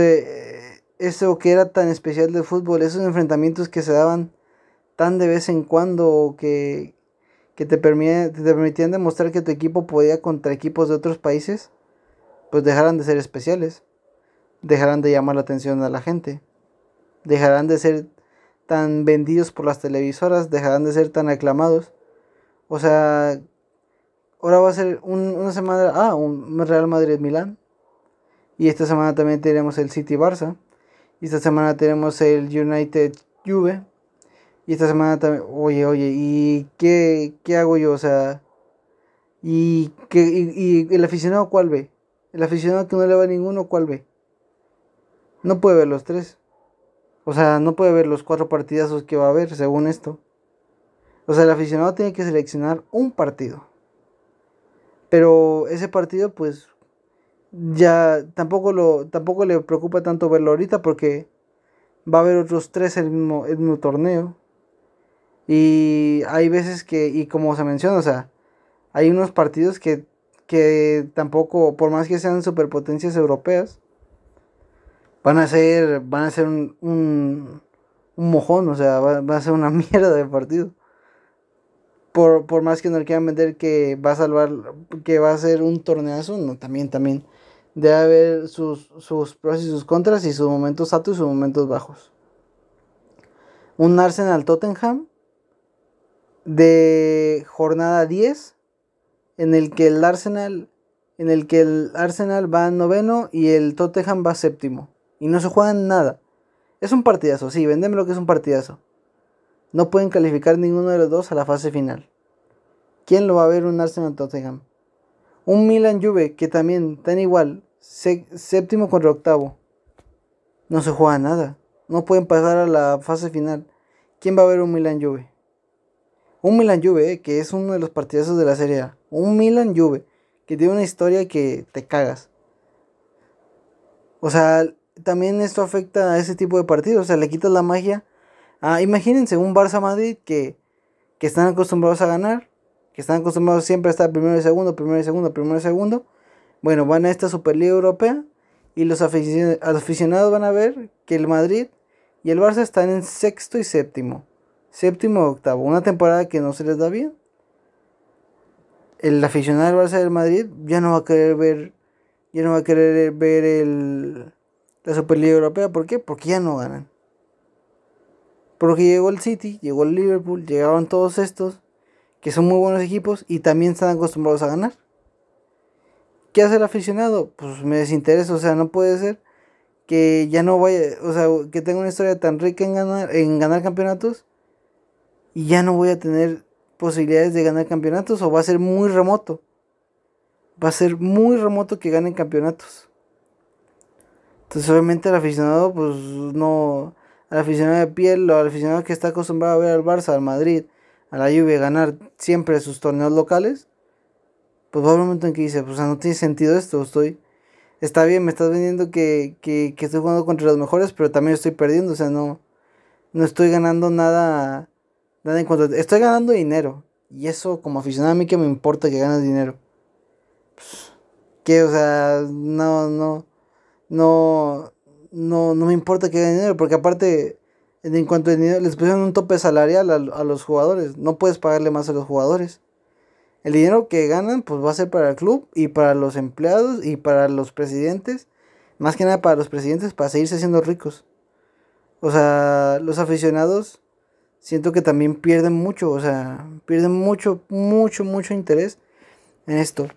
S1: eso que era tan especial del fútbol, esos enfrentamientos que se daban tan de vez en cuando, que, que te, permitían demostrar que tu equipo podía contra equipos de otros países, pues dejarán de ser especiales, dejarán de llamar la atención a la gente, dejarán de ser tan vendidos por las televisoras, dejarán de ser tan aclamados. O sea, ahora va a ser una semana, ah, un Real Madrid-Milán. Y esta semana también tenemos el City Barça. Y esta semana tenemos el United Juve. Y esta semana también, oye, oye, ¿y qué, hago yo? O sea, ¿y, qué, y, el aficionado cuál ve? El aficionado que no le va a ninguno, ¿cuál ve? No puede ver los tres. O sea, no puede ver los cuatro partidazos que va a haber, según esto. O sea, el aficionado tiene que seleccionar un partido. Pero ese partido, pues, ya tampoco, lo, tampoco le preocupa tanto verlo ahorita porque va a haber otros tres el mismo, el mismo torneo. Y hay veces que, y como se menciona, o sea, hay unos partidos que, que tampoco, por más que sean superpotencias europeas, van a ser, van a ser un, un, mojón, o sea, va, a ser una <laughs> mierda de partido. Por, por, más que no le quieran vender que va a salvar, que va a ser un torneazo, no, también, también debe haber sus, sus pros y sus contras y sus momentos altos y sus momentos bajos. Un Arsenal Tottenham de jornada 10 en el que el Arsenal en el que el Arsenal va noveno y el Tottenham va séptimo y no se juegan nada. Es un partidazo, sí, vendeme lo que es un partidazo. No pueden calificar ninguno de los dos a la fase final. ¿Quién lo va a ver un Arsenal Tottenham? Un Milan Juve que también están igual, séptimo contra octavo. No se juega nada. No pueden pasar a la fase final. ¿Quién va a ver un Milan Juve? Un Milan Juve, eh, que es uno de los partidazos de la Serie A. Un Milan Juve, que tiene una historia que te cagas. O sea, también esto afecta a ese tipo de partidos. O sea, le quitas la magia. Ah, imagínense un Barça Madrid que, que están acostumbrados a ganar. Que están acostumbrados siempre a estar primero y segundo, primero y segundo, primero y segundo. Bueno, van a esta Superliga Europea. Y los aficionados van a ver que el Madrid y el Barça están en sexto y séptimo. Séptimo y octavo. Una temporada que no se les da bien. El aficionado del Barça del Madrid ya no va a querer ver. Ya no va a querer ver el, la Superliga Europea. ¿Por qué? Porque ya no ganan. Porque llegó el City, llegó el Liverpool, llegaron todos estos, que son muy buenos equipos y también están acostumbrados a ganar. ¿Qué hace el aficionado? Pues me desinteresa, o sea, no puede ser que ya no vaya, o sea, que tenga una historia tan rica en ganar, en ganar campeonatos y ya no voy a tener posibilidades de ganar campeonatos o va a ser muy remoto. Va a ser muy remoto que ganen campeonatos. Entonces obviamente el aficionado pues no, al aficionado de piel al aficionado que está acostumbrado a ver al Barça, al Madrid, a la Juve ganar siempre sus torneos locales, pues va a haber un momento en que dice, pues no tiene sentido esto, estoy, está bien, me estás vendiendo que, que, que estoy jugando contra los mejores, pero también estoy perdiendo, o sea, no, no estoy ganando nada, en cuanto, estoy ganando dinero, y eso como aficionado a mí que me importa que ganes dinero. Pues, que, o sea, no, no, no, no, no me importa que gane dinero, porque aparte, en cuanto a dinero, les pusieron un tope salarial a, a, los jugadores. No puedes pagarle más a los jugadores. El dinero que ganan, pues va a ser para el club y para los empleados y para los presidentes. Más que nada para los presidentes, para seguirse siendo ricos. O sea, los aficionados siento que también pierden mucho, o sea, pierden mucho, mucho, mucho interés en esto.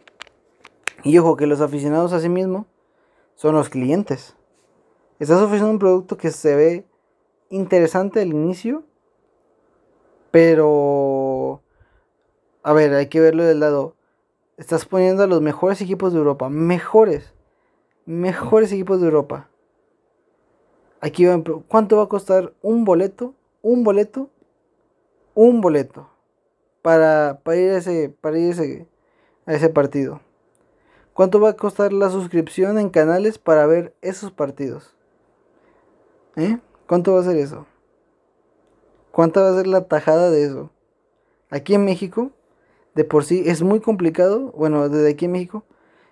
S1: Y ojo, que los aficionados a sí mismo son los clientes. Estás ofreciendo un producto que se ve interesante al inicio, pero... A ver, hay que verlo del lado. Estás poniendo a los mejores equipos de Europa. Mejores. Mejores equipos de Europa. Aquí va, ¿cuánto va a costar un boleto? Un boleto. Un boleto. Para, para ir, a ese, para ir ese, a ese partido. ¿Cuánto va a costar la suscripción en canales para ver esos partidos? ¿Eh? ¿Cuánto va a ser eso? ¿Cuánta va a ser la tajada de eso? Aquí en México, de por sí, es muy complicado, bueno, desde aquí en México,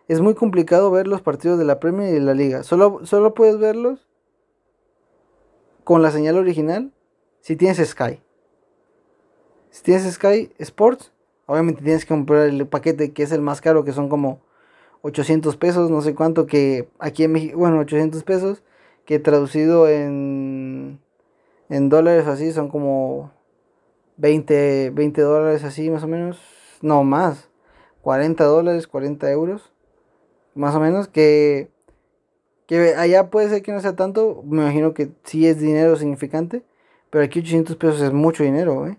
S1: es muy complicado ver los partidos de la Premier y de la Liga. Solo, solo puedes verlos con la señal original si tienes Sky. Si tienes Sky Sports, obviamente tienes que comprar el paquete que es el más caro, que son como 800 pesos, no sé cuánto, que aquí en México, bueno, 800 pesos que traducido en, en dólares así son como 20, 20 dólares así más o menos, no más, 40 dólares, 40 euros, más o menos, que, que allá puede ser que no sea tanto, me imagino que sí es dinero significante, pero aquí 800 pesos es mucho dinero, ¿eh?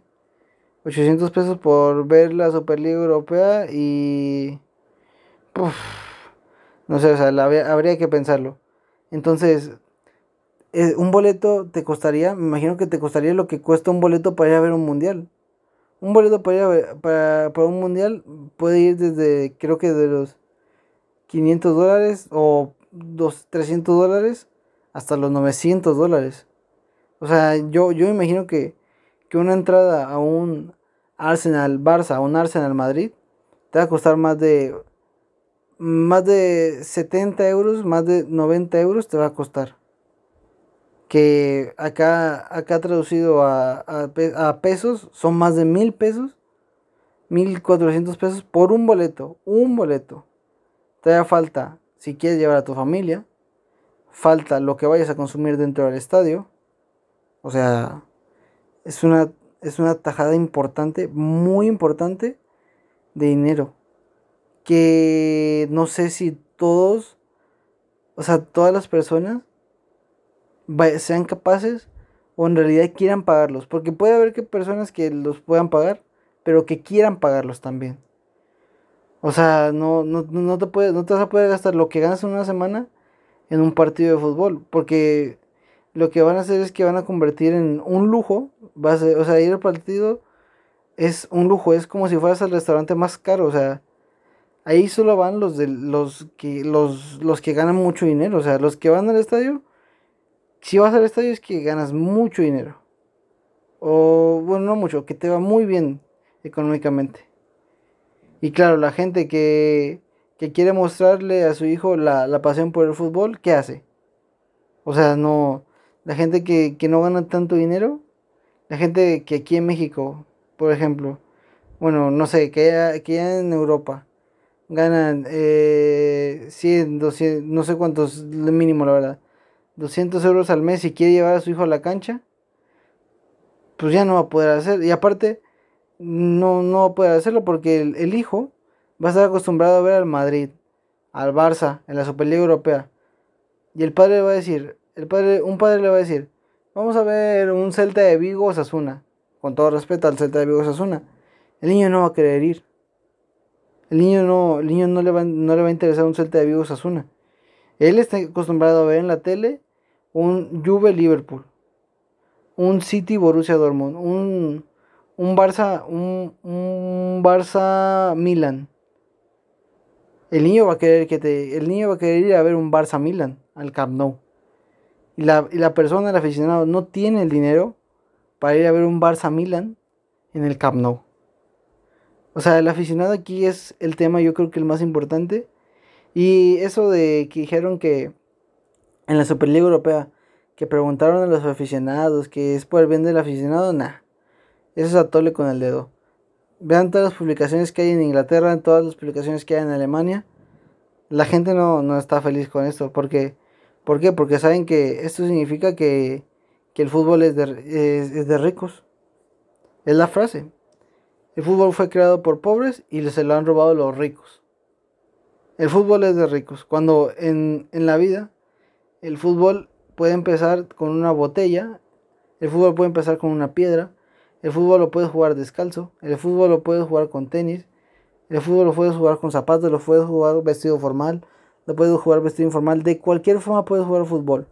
S1: 800 pesos por ver la Superliga Europea y... no sé, o sea, habría que pensarlo. Entonces, eh, un boleto te costaría, me imagino que te costaría lo que cuesta un boleto para ir a ver un mundial. Un boleto para ir a ver, para, para un mundial puede ir desde, creo que de los 500 dólares o dos, 300 dólares hasta los 900 dólares. O sea, yo, yo imagino que, que una entrada a un Arsenal Barça, a un Arsenal Madrid, te va a costar más de más de 70 euros, más de 90 euros te va a costar que acá, acá traducido a, a, pesos son más de mil pesos, mil cuatrocientos pesos por un boleto, un boleto. Te da falta, si quieres llevar a tu familia, falta lo que vayas a consumir dentro del estadio. O sea, es una, es una tajada importante, muy importante de dinero. Que no sé si todos, o sea, todas las personas sean capaces o en realidad quieran pagarlos. Porque puede haber que personas que los puedan pagar, pero que quieran pagarlos también. O sea, no, no, no, te puedes, no te vas a poder gastar lo que ganas en una semana en un partido de fútbol. Porque lo que van a hacer es que van a convertir en un lujo. Va o sea, ir al partido es un lujo. Es como si fueras al restaurante más caro. O sea, ahí solo van los de los que los, los que ganan mucho dinero. O sea, los que van al estadio. Si vas al estadio es que ganas mucho dinero. O bueno, no mucho, que te va muy bien económicamente. Y claro, la gente que, que quiere mostrarle a su hijo la, la, pasión por el fútbol, ¿qué hace? O sea, no. La gente que, que no gana tanto dinero, la gente que aquí en México, por ejemplo, bueno, no sé, que ya, que en Europa ganan eh, 100, 200, no sé cuántos, mínimo la verdad, 200 euros al mes y quiere llevar a su hijo a la cancha, pues ya no va a poder hacer. Y aparte, no, no puede hacerlo porque el, hijo va a estar acostumbrado a ver al Madrid, al Barça, en la Superliga Europea. Y el padre va a decir, el padre, un padre le va a decir, vamos a ver un Celta de Vigo Sasuna. Con todo respeto al Celta de Vigo Sasuna. El niño no va a querer ir. El niño no, el niño no le va, no le va a interesar un Celta de Vigo Sasuna. Él está acostumbrado a ver en la tele un Juve Liverpool, un City Borussia Dortmund, un un Barça, un, un Barça Milan. El niño va a querer que te, el niño va a querer ir a ver un Barça Milan al Camp Nou. Y la, y la persona, el aficionado, no tiene el dinero para ir a ver un Barça Milan en el Camp Nou. O sea, el aficionado aquí es el tema, yo creo que el más importante. Y eso de que dijeron que en la Superliga Europea, que preguntaron a los aficionados que es por el bien del aficionado, nah. Eso es atole con el dedo. Vean todas las publicaciones que hay en Inglaterra, todas las publicaciones que hay en Alemania. La gente no, está feliz con esto. Porque, ¿Por qué? Porque saben que esto significa que, el fútbol es de, es, de ricos. Es la frase. El fútbol fue creado por pobres y se lo han robado los ricos. El fútbol es de ricos. Cuando en, en la vida el fútbol puede empezar con una botella, el fútbol puede empezar con una piedra, el fútbol lo puedes jugar descalzo, el fútbol lo puedes jugar con tenis, el fútbol lo puedes jugar con zapatos, lo puedes jugar vestido formal, lo puedes jugar vestido informal, de cualquier forma puedes jugar fútbol.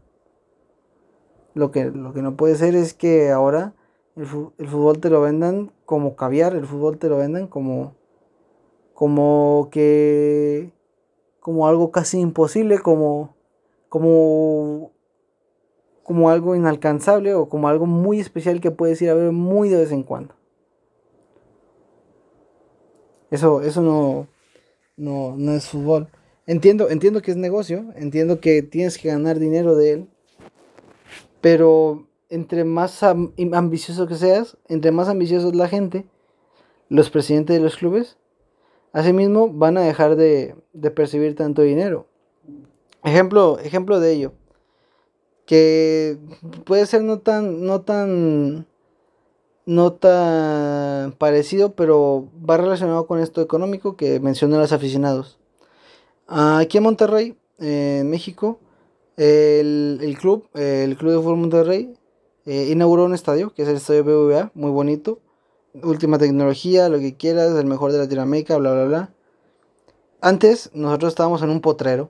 S1: Lo que, lo que no puede ser es que ahora el, fútbol te lo vendan como caviar, el fútbol te lo vendan como, como que, como algo casi imposible, como, como como algo inalcanzable o como algo muy especial que puedes ir a ver muy de vez en cuando. Eso, eso no, no, no es fútbol. Entiendo, entiendo que es negocio, entiendo que tienes que ganar dinero de él, pero entre más ambicioso que seas, entre más ambicioso es la gente, los presidentes de los clubes, asimismo van a dejar de, de percibir tanto dinero. Ejemplo, ejemplo de ello que puede ser no tan, no tan, no tan parecido, pero va relacionado con esto económico que mencioné a los aficionados. Aquí en Monterrey, en México, el, club, el Club de Fútbol Monterrey, eh, inauguró un estadio, que es el Estadio BBVA, muy bonito. Última tecnología, lo que quieras, el mejor de Latinoamérica, bla, bla, bla. Antes nosotros estábamos en un potrero,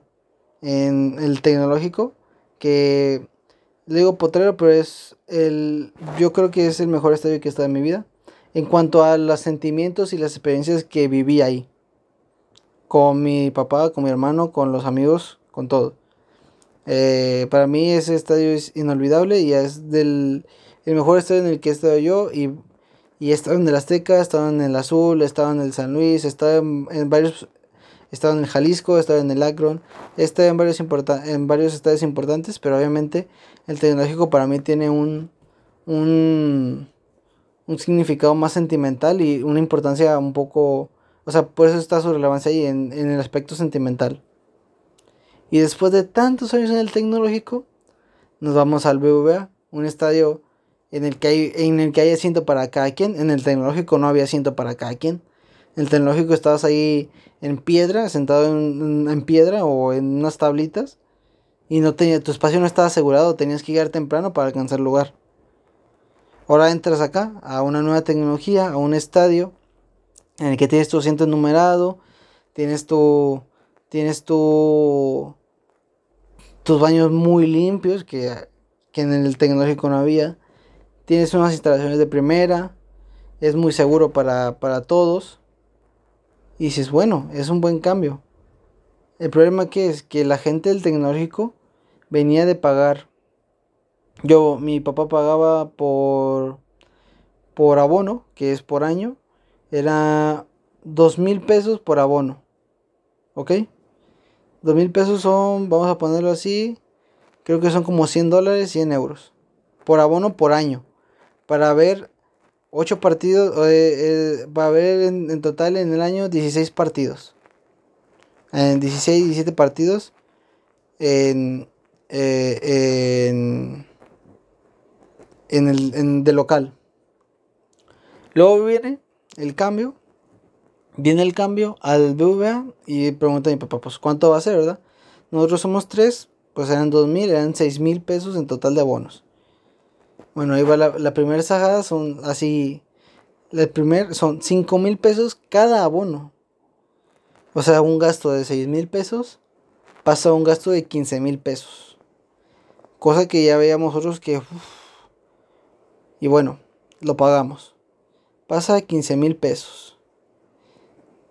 S1: en el tecnológico, que digo potrero, pero es el, yo creo que es el mejor estadio que he estado en mi vida. En cuanto a los sentimientos y las experiencias que viví ahí. Con mi papá, con mi hermano, con los amigos, con todo. Eh, para mí ese estadio es inolvidable y es del el mejor estadio en el que he estado yo y, y he estado en el Azteca, he estado en el Azul, he estado en el San Luis, he estado en varios estado en el Jalisco, he estado en el Akron, he estado en varios, en varios estadios importantes, pero obviamente el tecnológico para mí tiene un, un, un significado más sentimental y una importancia un poco, o sea, por eso está su relevancia ahí en, en el aspecto sentimental. Y después de tantos años en el tecnológico, nos vamos al BVA, un estadio en el que hay, en el que hay asiento para cada quien. En el tecnológico no había asiento para cada quien. En el tecnológico estabas ahí en piedra, sentado en, piedra o en unas tablitas. y no tenía, tu espacio no estaba asegurado, tenías que llegar temprano para alcanzar lugar. Ahora entras acá a una nueva tecnología, a un estadio en el que tienes tu asiento numerado, tienes tu tienes tu tus baños muy limpios que, que en el tecnológico no había. Tienes unas instalaciones de primera, es muy seguro para, para todos. Y dices, bueno, es un buen cambio. El problema que es que la gente del tecnológico venía de pagar. Yo, mi papá pagaba por, por abono, que es por año. Era dos mil pesos por abono. ¿Ok? Dos mil pesos son, vamos a ponerlo así, creo que son como 100 dólares, 100 euros. Por abono por año. Para ver 8 partidos, eh, eh, va a haber en, total en el año 16 partidos. En 16, 17 partidos en, eh, en, en el de local. Luego viene el cambio. Viene el cambio al BVA y pregunta a mi papá, pues cuánto va a ser, ¿verdad? Nosotros somos tres, pues eran dos mil, eran seis mil pesos en total de abonos. Bueno, ahí va la, primera sajada, son así. El primer son 5 mil pesos cada abono. O sea, un gasto de 6 mil pesos pasa a un gasto de 15 mil pesos. Cosa que ya veíamos nosotros que... Y bueno, lo pagamos. Pasa a 15 mil pesos.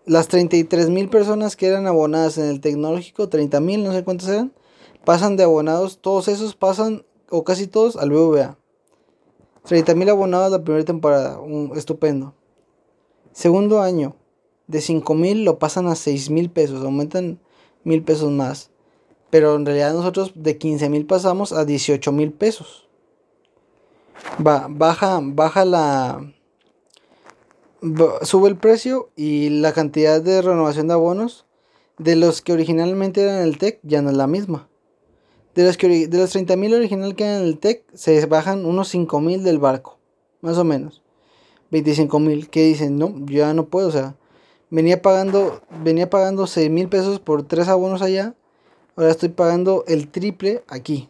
S1: Las 33 mil personas que eran abonadas en el tecnológico, 30 mil, no sé cuántos eran, pasan de abonados, todos esos pasan, o casi todos, al BVA. 30 mil abonados la primera temporada, un, estupendo. Segundo año, de 5 mil lo pasan a 6 mil pesos, aumentan mil pesos más. Pero en realidad nosotros de 15 mil pasamos a 18 mil pesos. Va, baja, baja la... Sube el precio y la cantidad de renovación de abonos de los que originalmente eran el TEC ya no es la misma. De los, que, de los 30.000 original que eran el TEC, se bajan unos 5.000 del barco. Más o menos. 25.000. Que dicen, no, yo ya no puedo. O sea, venía pagando, venía pagando $6,000 pesos por tres abonos allá. Ahora estoy pagando el triple aquí.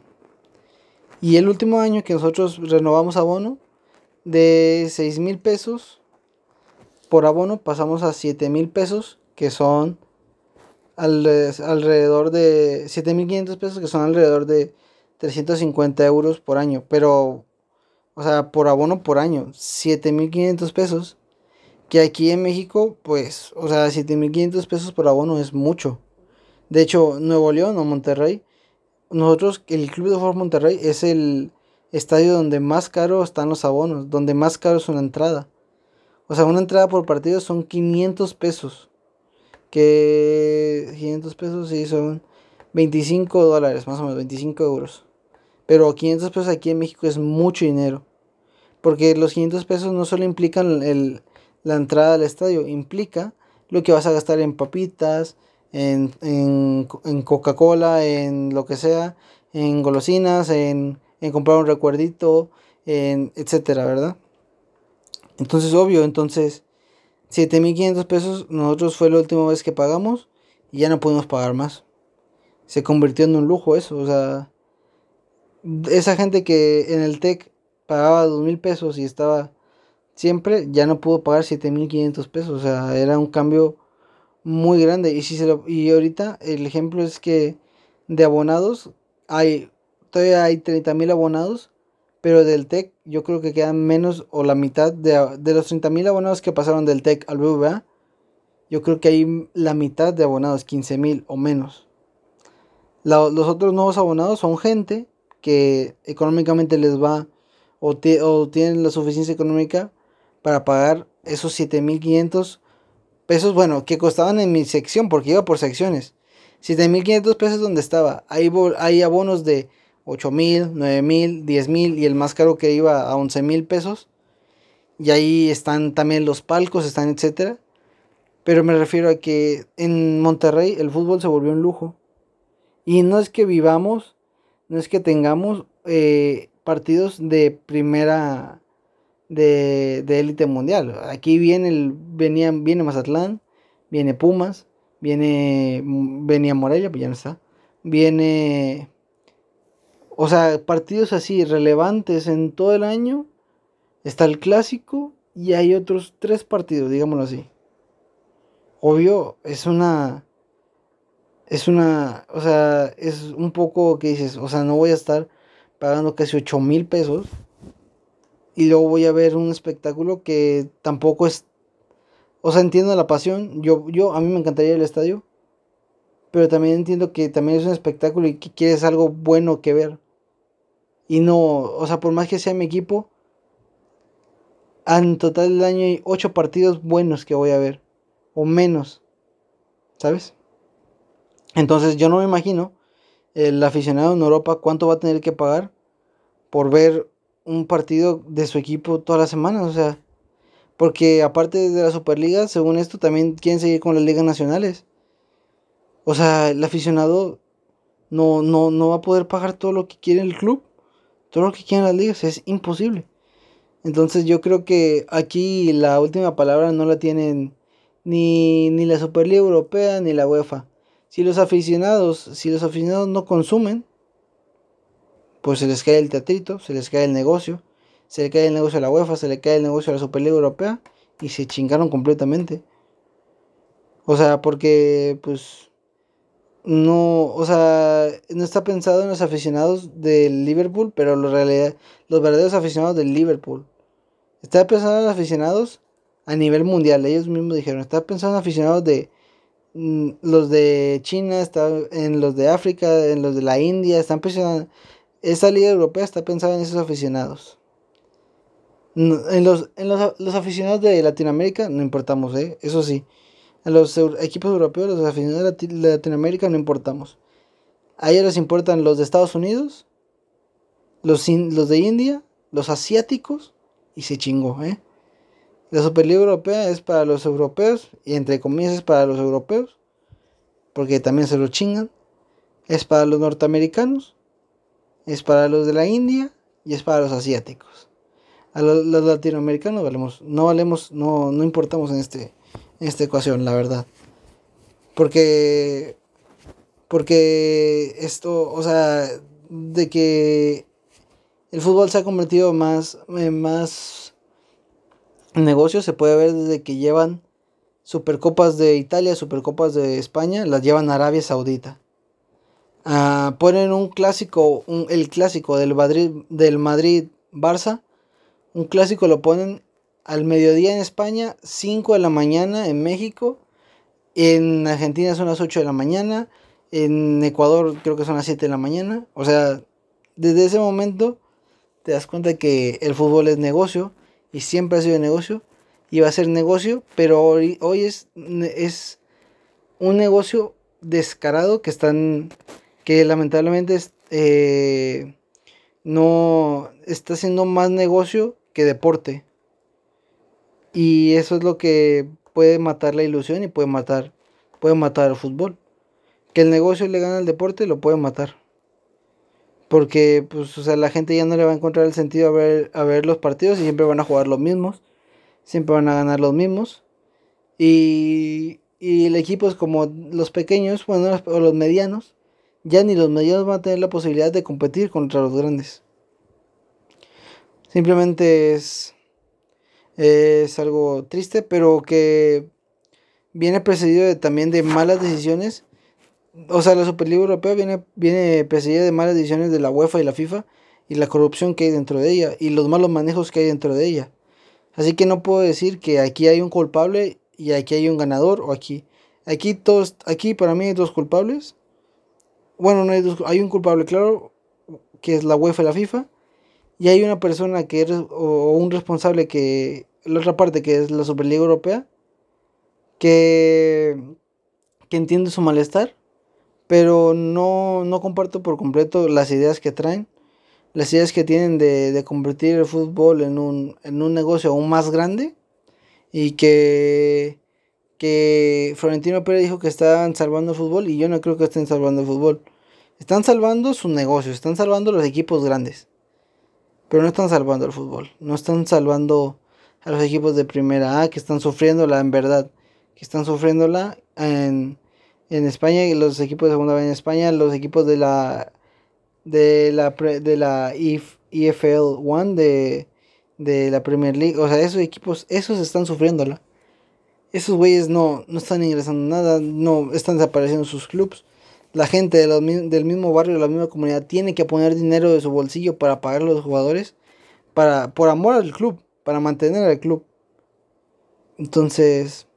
S1: Y el último año que nosotros renovamos abono, de $6,000 pesos por abono pasamos a $7,000 pesos, que son alrededor de 7.500 pesos, que son alrededor de 350 euros por año. Pero, o sea, por abono por año, 7.500 pesos. Que aquí en México, pues, o sea, 7.500 pesos por abono es mucho. De hecho, Nuevo León o Monterrey, nosotros, el Club de Fútbol Monterrey es el estadio donde más caro están los abonos, donde más caro es una entrada. O sea, una entrada por partido son 500 pesos que 500 pesos sí son 25 dólares, más o menos 25 euros. Pero 500 pesos aquí en México es mucho dinero. Porque los 500 pesos no solo implican el, la entrada al estadio, implica lo que vas a gastar en papitas, en, en, en Coca-Cola, en lo que sea, en golosinas, en, en comprar un recuerdito, en etcétera, ¿verdad? Entonces, obvio, entonces 7500 pesos nosotros fue la última vez que pagamos y ya no pudimos pagar más. Se convirtió en un lujo eso, o sea, esa gente que en el TEC pagaba 2000 pesos y estaba siempre, ya no pudo pagar 7500 pesos, o sea, era un cambio muy grande. Y, si se lo, y ahorita el ejemplo es que de abonados hay, todavía hay 30 mil abonados pero del TEC yo creo que quedan menos o la mitad de, de los 30.000 abonados que pasaron del TEC al BBVA. Yo creo que hay la mitad de abonados, 15.000 o menos. Los otros nuevos abonados son gente que económicamente les va o, o tienen la suficiencia económica para pagar esos 7.500 pesos, bueno, que costaban en mi sección, porque iba por secciones. 7.500 pesos donde estaba. Hay, hay abonos de 8 mil, 9 mil, 10 mil y el más caro que iba a 11 mil pesos. Y ahí están también los palcos, están etcétera. Pero me refiero a que en Monterrey el fútbol se volvió un lujo. Y no es que vivamos, no es que tengamos eh, partidos de primera de, de élite mundial. Aquí viene, el, venía, viene Mazatlán, viene Pumas, viene, venía Morelia, pues ya no está. Viene o sea, partidos así relevantes en todo el año. Está el clásico y hay otros tres partidos, digámoslo así. Obvio, es una... Es una... O sea, es un poco que dices, o sea, no voy a estar pagando casi 8 mil pesos. Y luego voy a ver un espectáculo que tampoco es... O sea, entiendo la pasión. Yo, yo, a mí me encantaría el estadio. Pero también entiendo que también es un espectáculo y que quieres algo bueno que ver. Y no, o sea, por más que sea mi equipo, en total del año hay 8 partidos buenos que voy a ver. O menos. ¿Sabes? Entonces yo no me imagino el aficionado en Europa cuánto va a tener que pagar por ver un partido de su equipo todas las semanas. O sea, porque aparte de la Superliga, según esto, también quieren seguir con las ligas nacionales. O sea, el aficionado no, no, no va a poder pagar todo lo que quiere el club. Todo lo que quieren las ligas. Es imposible. Entonces yo creo que aquí la última palabra no la tienen ni, ni la Superliga Europea ni la UEFA. Si los aficionados, si los aficionados no consumen, pues se les cae el teatrito, se les cae el negocio, se le cae el negocio a la UEFA, se le cae el negocio a la Superliga Europea y se chingaron completamente. O sea, porque pues no, o sea, no está pensado en los aficionados del Liverpool, pero los, realidad, los verdaderos aficionados del Liverpool. Está pensando en aficionados a nivel mundial. Ellos mismos dijeron, está pensando en aficionados de mm, los de China, está en los de África, en los de la India, están pensando esa liga europea está pensada en esos aficionados. En los, en los, aficionados de Latinoamérica no importamos, ¿eh? eso sí. En los equipos europeos, los aficionados de Latinoamérica no importamos. A ellos les importan los de Estados Unidos, los, los de India, los asiáticos y se chingó, ¿eh? La Superliga Europea es para los europeos y entre comillas es para los europeos, porque también se lo chingan. Es para los norteamericanos, es para los de la India y es para los asiáticos. A los, latinoamericanos valemos, no valemos, no, no importamos en, este, esta ecuación, la verdad. Porque, porque esto, o sea, de que el fútbol se ha convertido más, en más negocio se puede ver desde que llevan Supercopas de Italia, Supercopas de España, las llevan a Arabia Saudita. Ah, ponen un clásico, el clásico del Madrid, del Madrid Barça. Un clásico lo ponen al mediodía en España, 5 de la mañana en México. En Argentina son las 8 de la mañana. En Ecuador creo que son las 7 de la mañana. O sea, desde ese momento te das cuenta que el fútbol es negocio y siempre ha sido negocio y va a ser negocio, pero hoy, hoy es, es un negocio descarado que están que lamentablemente eh, no está haciendo más negocio que deporte y eso es lo que puede matar la ilusión y puede matar puede matar el fútbol que el negocio le gana al deporte lo puede matar porque, pues, o sea, la gente ya no le va a encontrar el sentido a ver, a ver los partidos y siempre van a jugar los mismos. Siempre van a ganar los mismos. Y, y el equipo es como los pequeños, bueno, o los medianos. Ya ni los medianos van a tener la posibilidad de competir contra los grandes. Simplemente es, es algo triste, pero que viene precedido también de malas decisiones o sea, la Superliga Europea viene, viene precedida de malas decisiones de la UEFA y la FIFA y la corrupción que hay dentro de ella y los malos manejos que hay dentro de ella. Así que no puedo decir que aquí hay un culpable y aquí hay un ganador o aquí. Aquí todos, aquí para mí hay dos culpables. Bueno, no hay dos, hay un culpable claro, que es la UEFA y la FIFA. Y hay una persona que es, o un responsable que, la otra parte que es la Superliga Europea, que, que entiende su malestar pero no, no comparto por completo las ideas que traen, las ideas que tienen de, de convertir el fútbol en un, en un negocio aún más grande y que, que Florentino Pérez dijo que están salvando el fútbol y yo no creo que estén salvando el fútbol. Están salvando su negocio, están salvando los equipos grandes, pero no están salvando el fútbol, no están salvando a los equipos de primera A que están sufriéndola en verdad, que están sufriéndola en en España, los equipos de segunda vez en España, los equipos de la de la, de la EFL One de, de la Premier League. O sea, esos equipos, esos están sufriéndola. Esos güeyes no, no están ingresando nada, no están desapareciendo sus clubs. La gente del mismo barrio, de la misma comunidad, tiene que poner dinero de su bolsillo para pagar a los jugadores, para, por amor al club, para mantener al club. Entonces,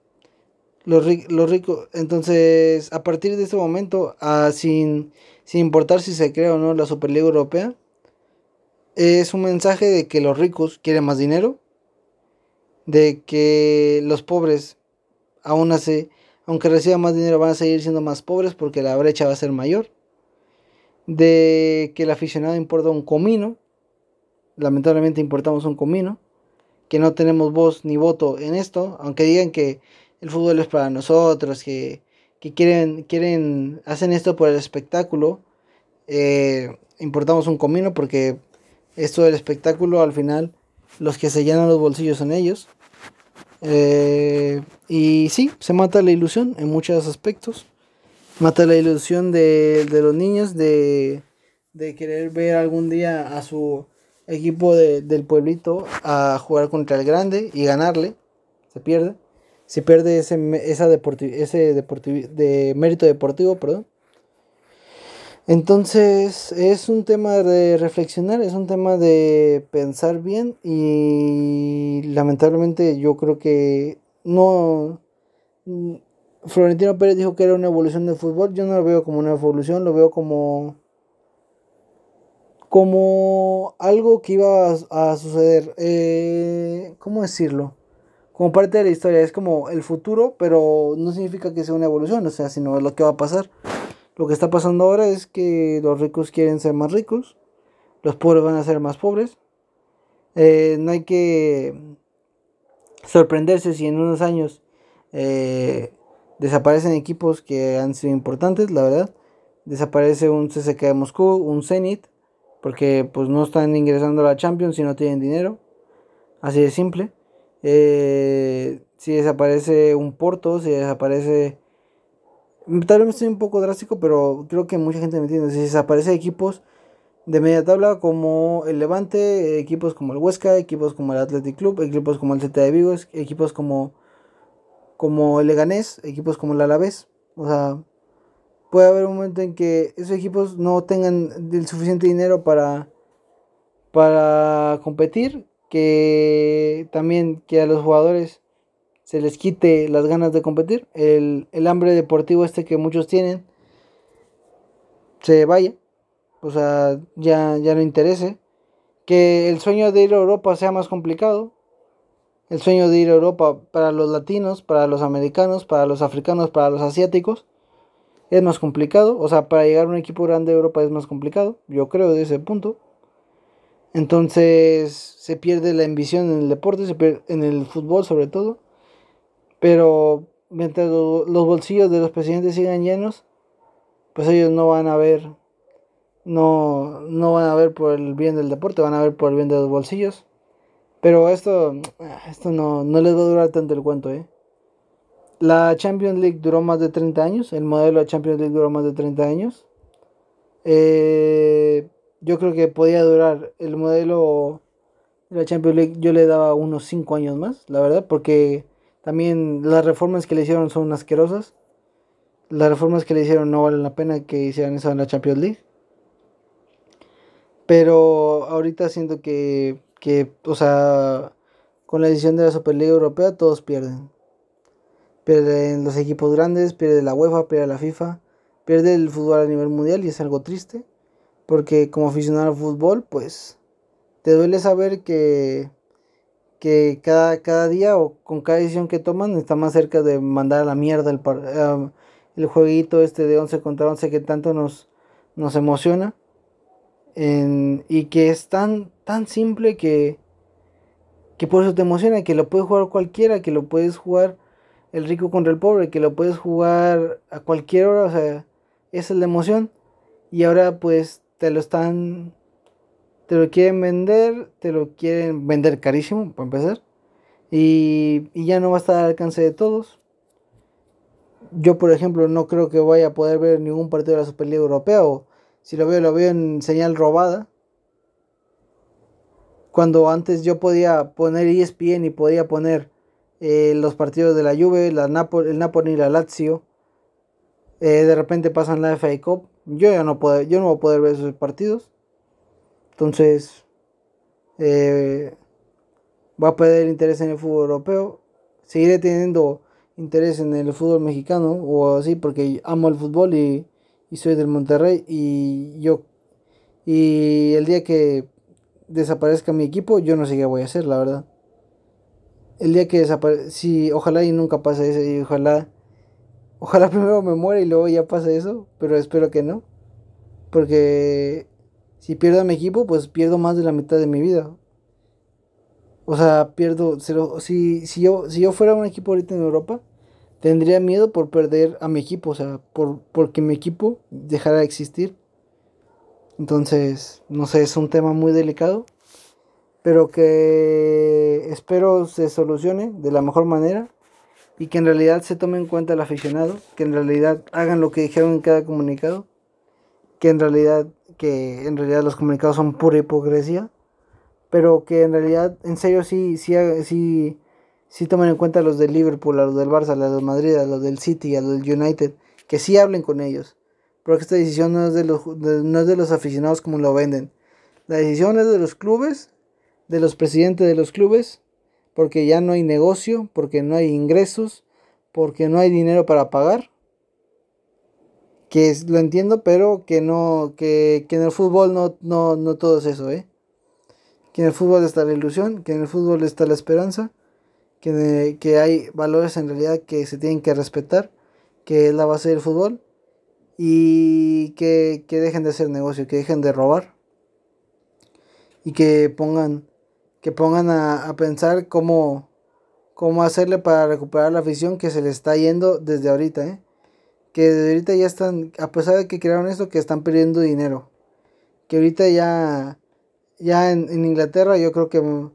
S1: los, ricos, entonces, a partir de este momento, ah, sin, sin importar si se crea o no la Superliga Europea, es un mensaje de que los ricos quieren más dinero, de que los pobres, aún así, aunque reciban más dinero, van a seguir siendo más pobres porque la brecha va a ser mayor, de que el aficionado importa un comino, lamentablemente importamos un comino, que no tenemos voz ni voto en esto, aunque digan que el fútbol es para nosotros, que, quieren, quieren, hacen esto por el espectáculo, eh, importamos un comino porque esto del espectáculo al final los que se llenan los bolsillos son ellos. Eh, y sí, se mata la ilusión en muchos aspectos. Mata la ilusión de, los niños de, de, querer ver algún día a su equipo del pueblito a jugar contra el grande y ganarle. Se pierde. Se pierde ese, esa ese de mérito deportivo, perdón. Entonces es un tema de reflexionar, es un tema de pensar bien y lamentablemente yo creo que no... Mm, Florentino Pérez dijo que era una evolución del fútbol, yo no lo veo como una evolución, lo veo como como algo que iba a, suceder. Eh, ¿Cómo decirlo? Como parte de la historia, es como el futuro, pero no significa que sea una evolución, o sea, sino lo que va a pasar. Lo que está pasando ahora es que los ricos quieren ser más ricos, los pobres van a ser más pobres. Eh, no hay que sorprenderse si en unos años eh, desaparecen equipos que han sido importantes, la verdad. Desaparece un CSK de Moscú, un Zenit, porque pues no están ingresando a la Champions si no tienen dinero. Así de simple. Eh, si desaparece un Porto, si desaparece Tal vez estoy un poco drástico, pero creo que mucha gente me entiende. Si desaparece equipos de media tabla como el Levante, equipos como el Huesca, equipos como el Athletic Club, equipos como el CT de Vigo, equipos como, como el Leganés, equipos como el Alavés. O sea, puede haber un momento en que esos equipos no tengan el suficiente dinero para, para competir, que también que a los jugadores se les quite las ganas de competir, el, hambre deportivo este que muchos tienen, se vaya, o sea, ya, ya no interese, que el sueño de ir a Europa sea más complicado, el sueño de ir a Europa para los latinos, para los americanos, para los africanos, para los asiáticos, es más complicado, o sea, para llegar a un equipo grande de Europa es más complicado, yo creo de ese punto. Entonces se pierde la ambición en el deporte, se pierde en el fútbol sobre todo. Pero mientras los bolsillos de los presidentes sigan llenos, pues ellos no van a ver, no, no van a ver por el bien del deporte, van a ver por el bien de los bolsillos. Pero esto, esto no, no les va a durar tanto el cuento, ¿eh? La Champions League duró más de 30 años, el modelo de Champions League duró más de 30 años. Eh, yo creo que podía durar el modelo de la Champions League, yo le daba unos 5 años más, la verdad, porque también las reformas que le hicieron son asquerosas. Las reformas que le hicieron no valen la pena que hicieran eso en la Champions League. Pero ahorita siento que, que o sea, con la decisión de la Superliga Europea todos pierden. Pierden los equipos grandes, pierde la UEFA, pierde la FIFA, pierde el fútbol a nivel mundial y es algo triste. Porque como aficionado al fútbol, pues te duele saber que que cada, cada día o con cada decisión que toman está más cerca de mandar a la mierda el, uh, el jueguito este de 11 contra 11 que tanto nos, nos emociona y que es tan, tan simple que, que por eso te emociona, que lo puede jugar cualquiera, que lo puedes jugar el rico contra el pobre, que lo puedes jugar a cualquier hora, o sea, esa es la emoción y ahora pues te lo están te lo quieren vender, te lo quieren vender carísimo, para empezar, y, ya no va a estar al alcance de todos. Yo, por ejemplo, no creo que vaya a poder ver ningún partido de la Superliga Europea, o Si lo veo, lo veo en señal robada. Cuando antes yo podía poner ESPN y podía poner eh, los partidos de la Juve, el Napoli y la Lazio. Eh, de repente pasan la FA Cup. Yo ya no puedo, yo no voy a poder ver esos partidos. Entonces, eh, va a perder interés en el fútbol europeo. Seguiré teniendo interés en el fútbol mexicano o así porque amo el fútbol y, y soy del Monterrey y yo y el día que desaparezca mi equipo yo no sé qué voy a hacer la verdad el día que desaparezca si ojalá y nunca pase eso y ojalá ojalá <laughs> primero me muera y luego ya pase eso pero espero que no porque si pierdo a mi equipo pues pierdo más de la mitad de mi vida o sea, pierdo. Si, si, yo, si yo fuera un equipo ahorita en Europa, tendría miedo por perder a mi equipo. O sea, por, porque mi equipo dejara de existir. Entonces, no sé, es un tema muy delicado. Pero que espero se solucione de la mejor manera. Y que en realidad se tome en cuenta el aficionado. Que en realidad hagan lo que dijeron en cada comunicado. Que en realidad, que en realidad los comunicados son pura hipocresía pero que en realidad, en serio, sí, sí, sí, sí tomen en cuenta a los del Liverpool, a los del Barça, a los del Madrid, a los del City, a los del United, que sí hablen con ellos. Porque esta decisión no es de los, no es de los aficionados como lo venden. La decisión es de los clubes, de los presidentes de los clubes, porque ya no hay negocio, porque no hay ingresos, porque no hay dinero para pagar. Que lo entiendo, pero que no, que, que en el fútbol no, no, no todo es eso, ¿eh? que en el fútbol está la ilusión, que en el fútbol está la esperanza, que, que hay valores en realidad que se tienen que respetar, que es la base del fútbol, y que, dejen de hacer negocio, que dejen de robar, y que pongan, que pongan a, pensar cómo, cómo hacerle para recuperar la afición que se le está yendo desde ahorita, ¿eh? Que ahorita ya están, a pesar de que crearon esto, que están perdiendo dinero, que ahorita ya ya en, Inglaterra yo creo que,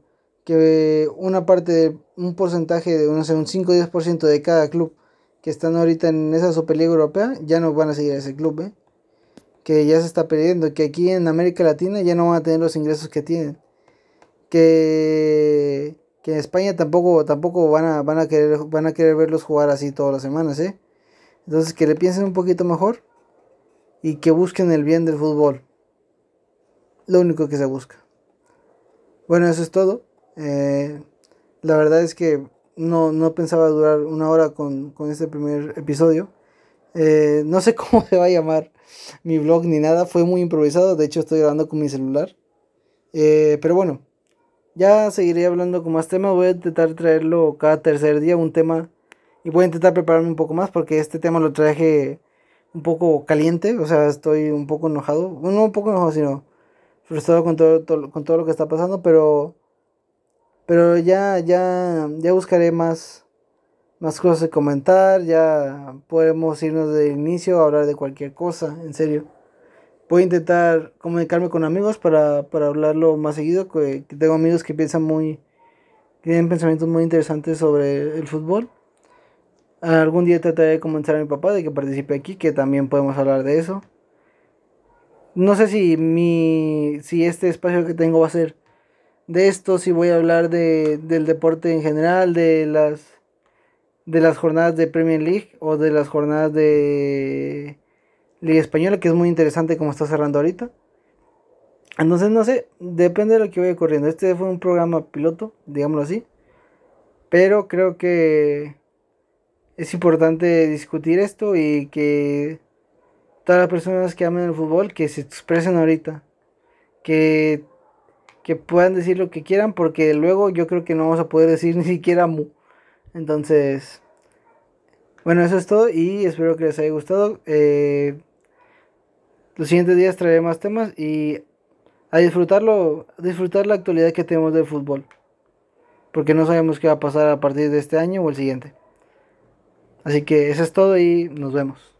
S1: que una parte, de, un porcentaje de, no sé, un 5 o 10% de cada club que están ahorita en esa Superliga Europea ya no van a seguir a ese club, ¿eh? que ya se está perdiendo, que aquí en América Latina ya no van a tener los ingresos que tienen, que, que en España tampoco, tampoco van, a, van, a querer, van a querer verlos jugar así todas las semanas, ¿eh? Entonces que le piensen un poquito mejor y que busquen el bien del fútbol lo único que se busca. Bueno, eso es todo. Eh, la verdad es que no, pensaba durar una hora con, este primer episodio. Eh, no sé <laughs> cómo se va a llamar mi blog ni nada. Fue muy improvisado. De hecho, estoy grabando con mi celular. Eh, pero bueno, ya seguiré hablando con más temas. Voy a intentar traerlo cada tercer día, un tema. Y voy a intentar prepararme un poco más porque este tema lo traje un poco caliente. O sea, estoy un poco enojado. No un poco enojado, sino frustrado con todo, con todo lo que está pasando, pero pero ya ya ya buscaré más más cosas de comentar, ya podemos irnos de inicio a hablar de cualquier cosa, en serio. Voy a intentar comunicarme con amigos para, para hablarlo más seguido, tengo amigos que piensan muy que tienen pensamientos muy interesantes sobre el fútbol. Algún día trataré de convencer a mi papá de que participe aquí, que también podemos hablar de eso no sé si mi si este espacio que tengo va a ser de esto, si voy a hablar de, del deporte en general, de las de las jornadas de Premier League o de las jornadas de Liga Española, que es muy interesante como está cerrando ahorita. Entonces, no sé, depende de lo que vaya ocurriendo. Este fue un programa piloto, digámoslo así. Pero creo que es importante discutir esto y que todas las personas que aman el fútbol que se expresen ahorita. Que, que puedan decir lo que quieran porque luego yo creo que no vamos a poder decir ni siquiera mu. Entonces, bueno, eso es todo y espero que les haya gustado. Eh, los siguientes días traeré más temas y a disfrutarlo, disfrutar la actualidad que tenemos del fútbol. Porque no sabemos qué va a pasar a partir de este año o el siguiente. Así que eso es todo y nos vemos.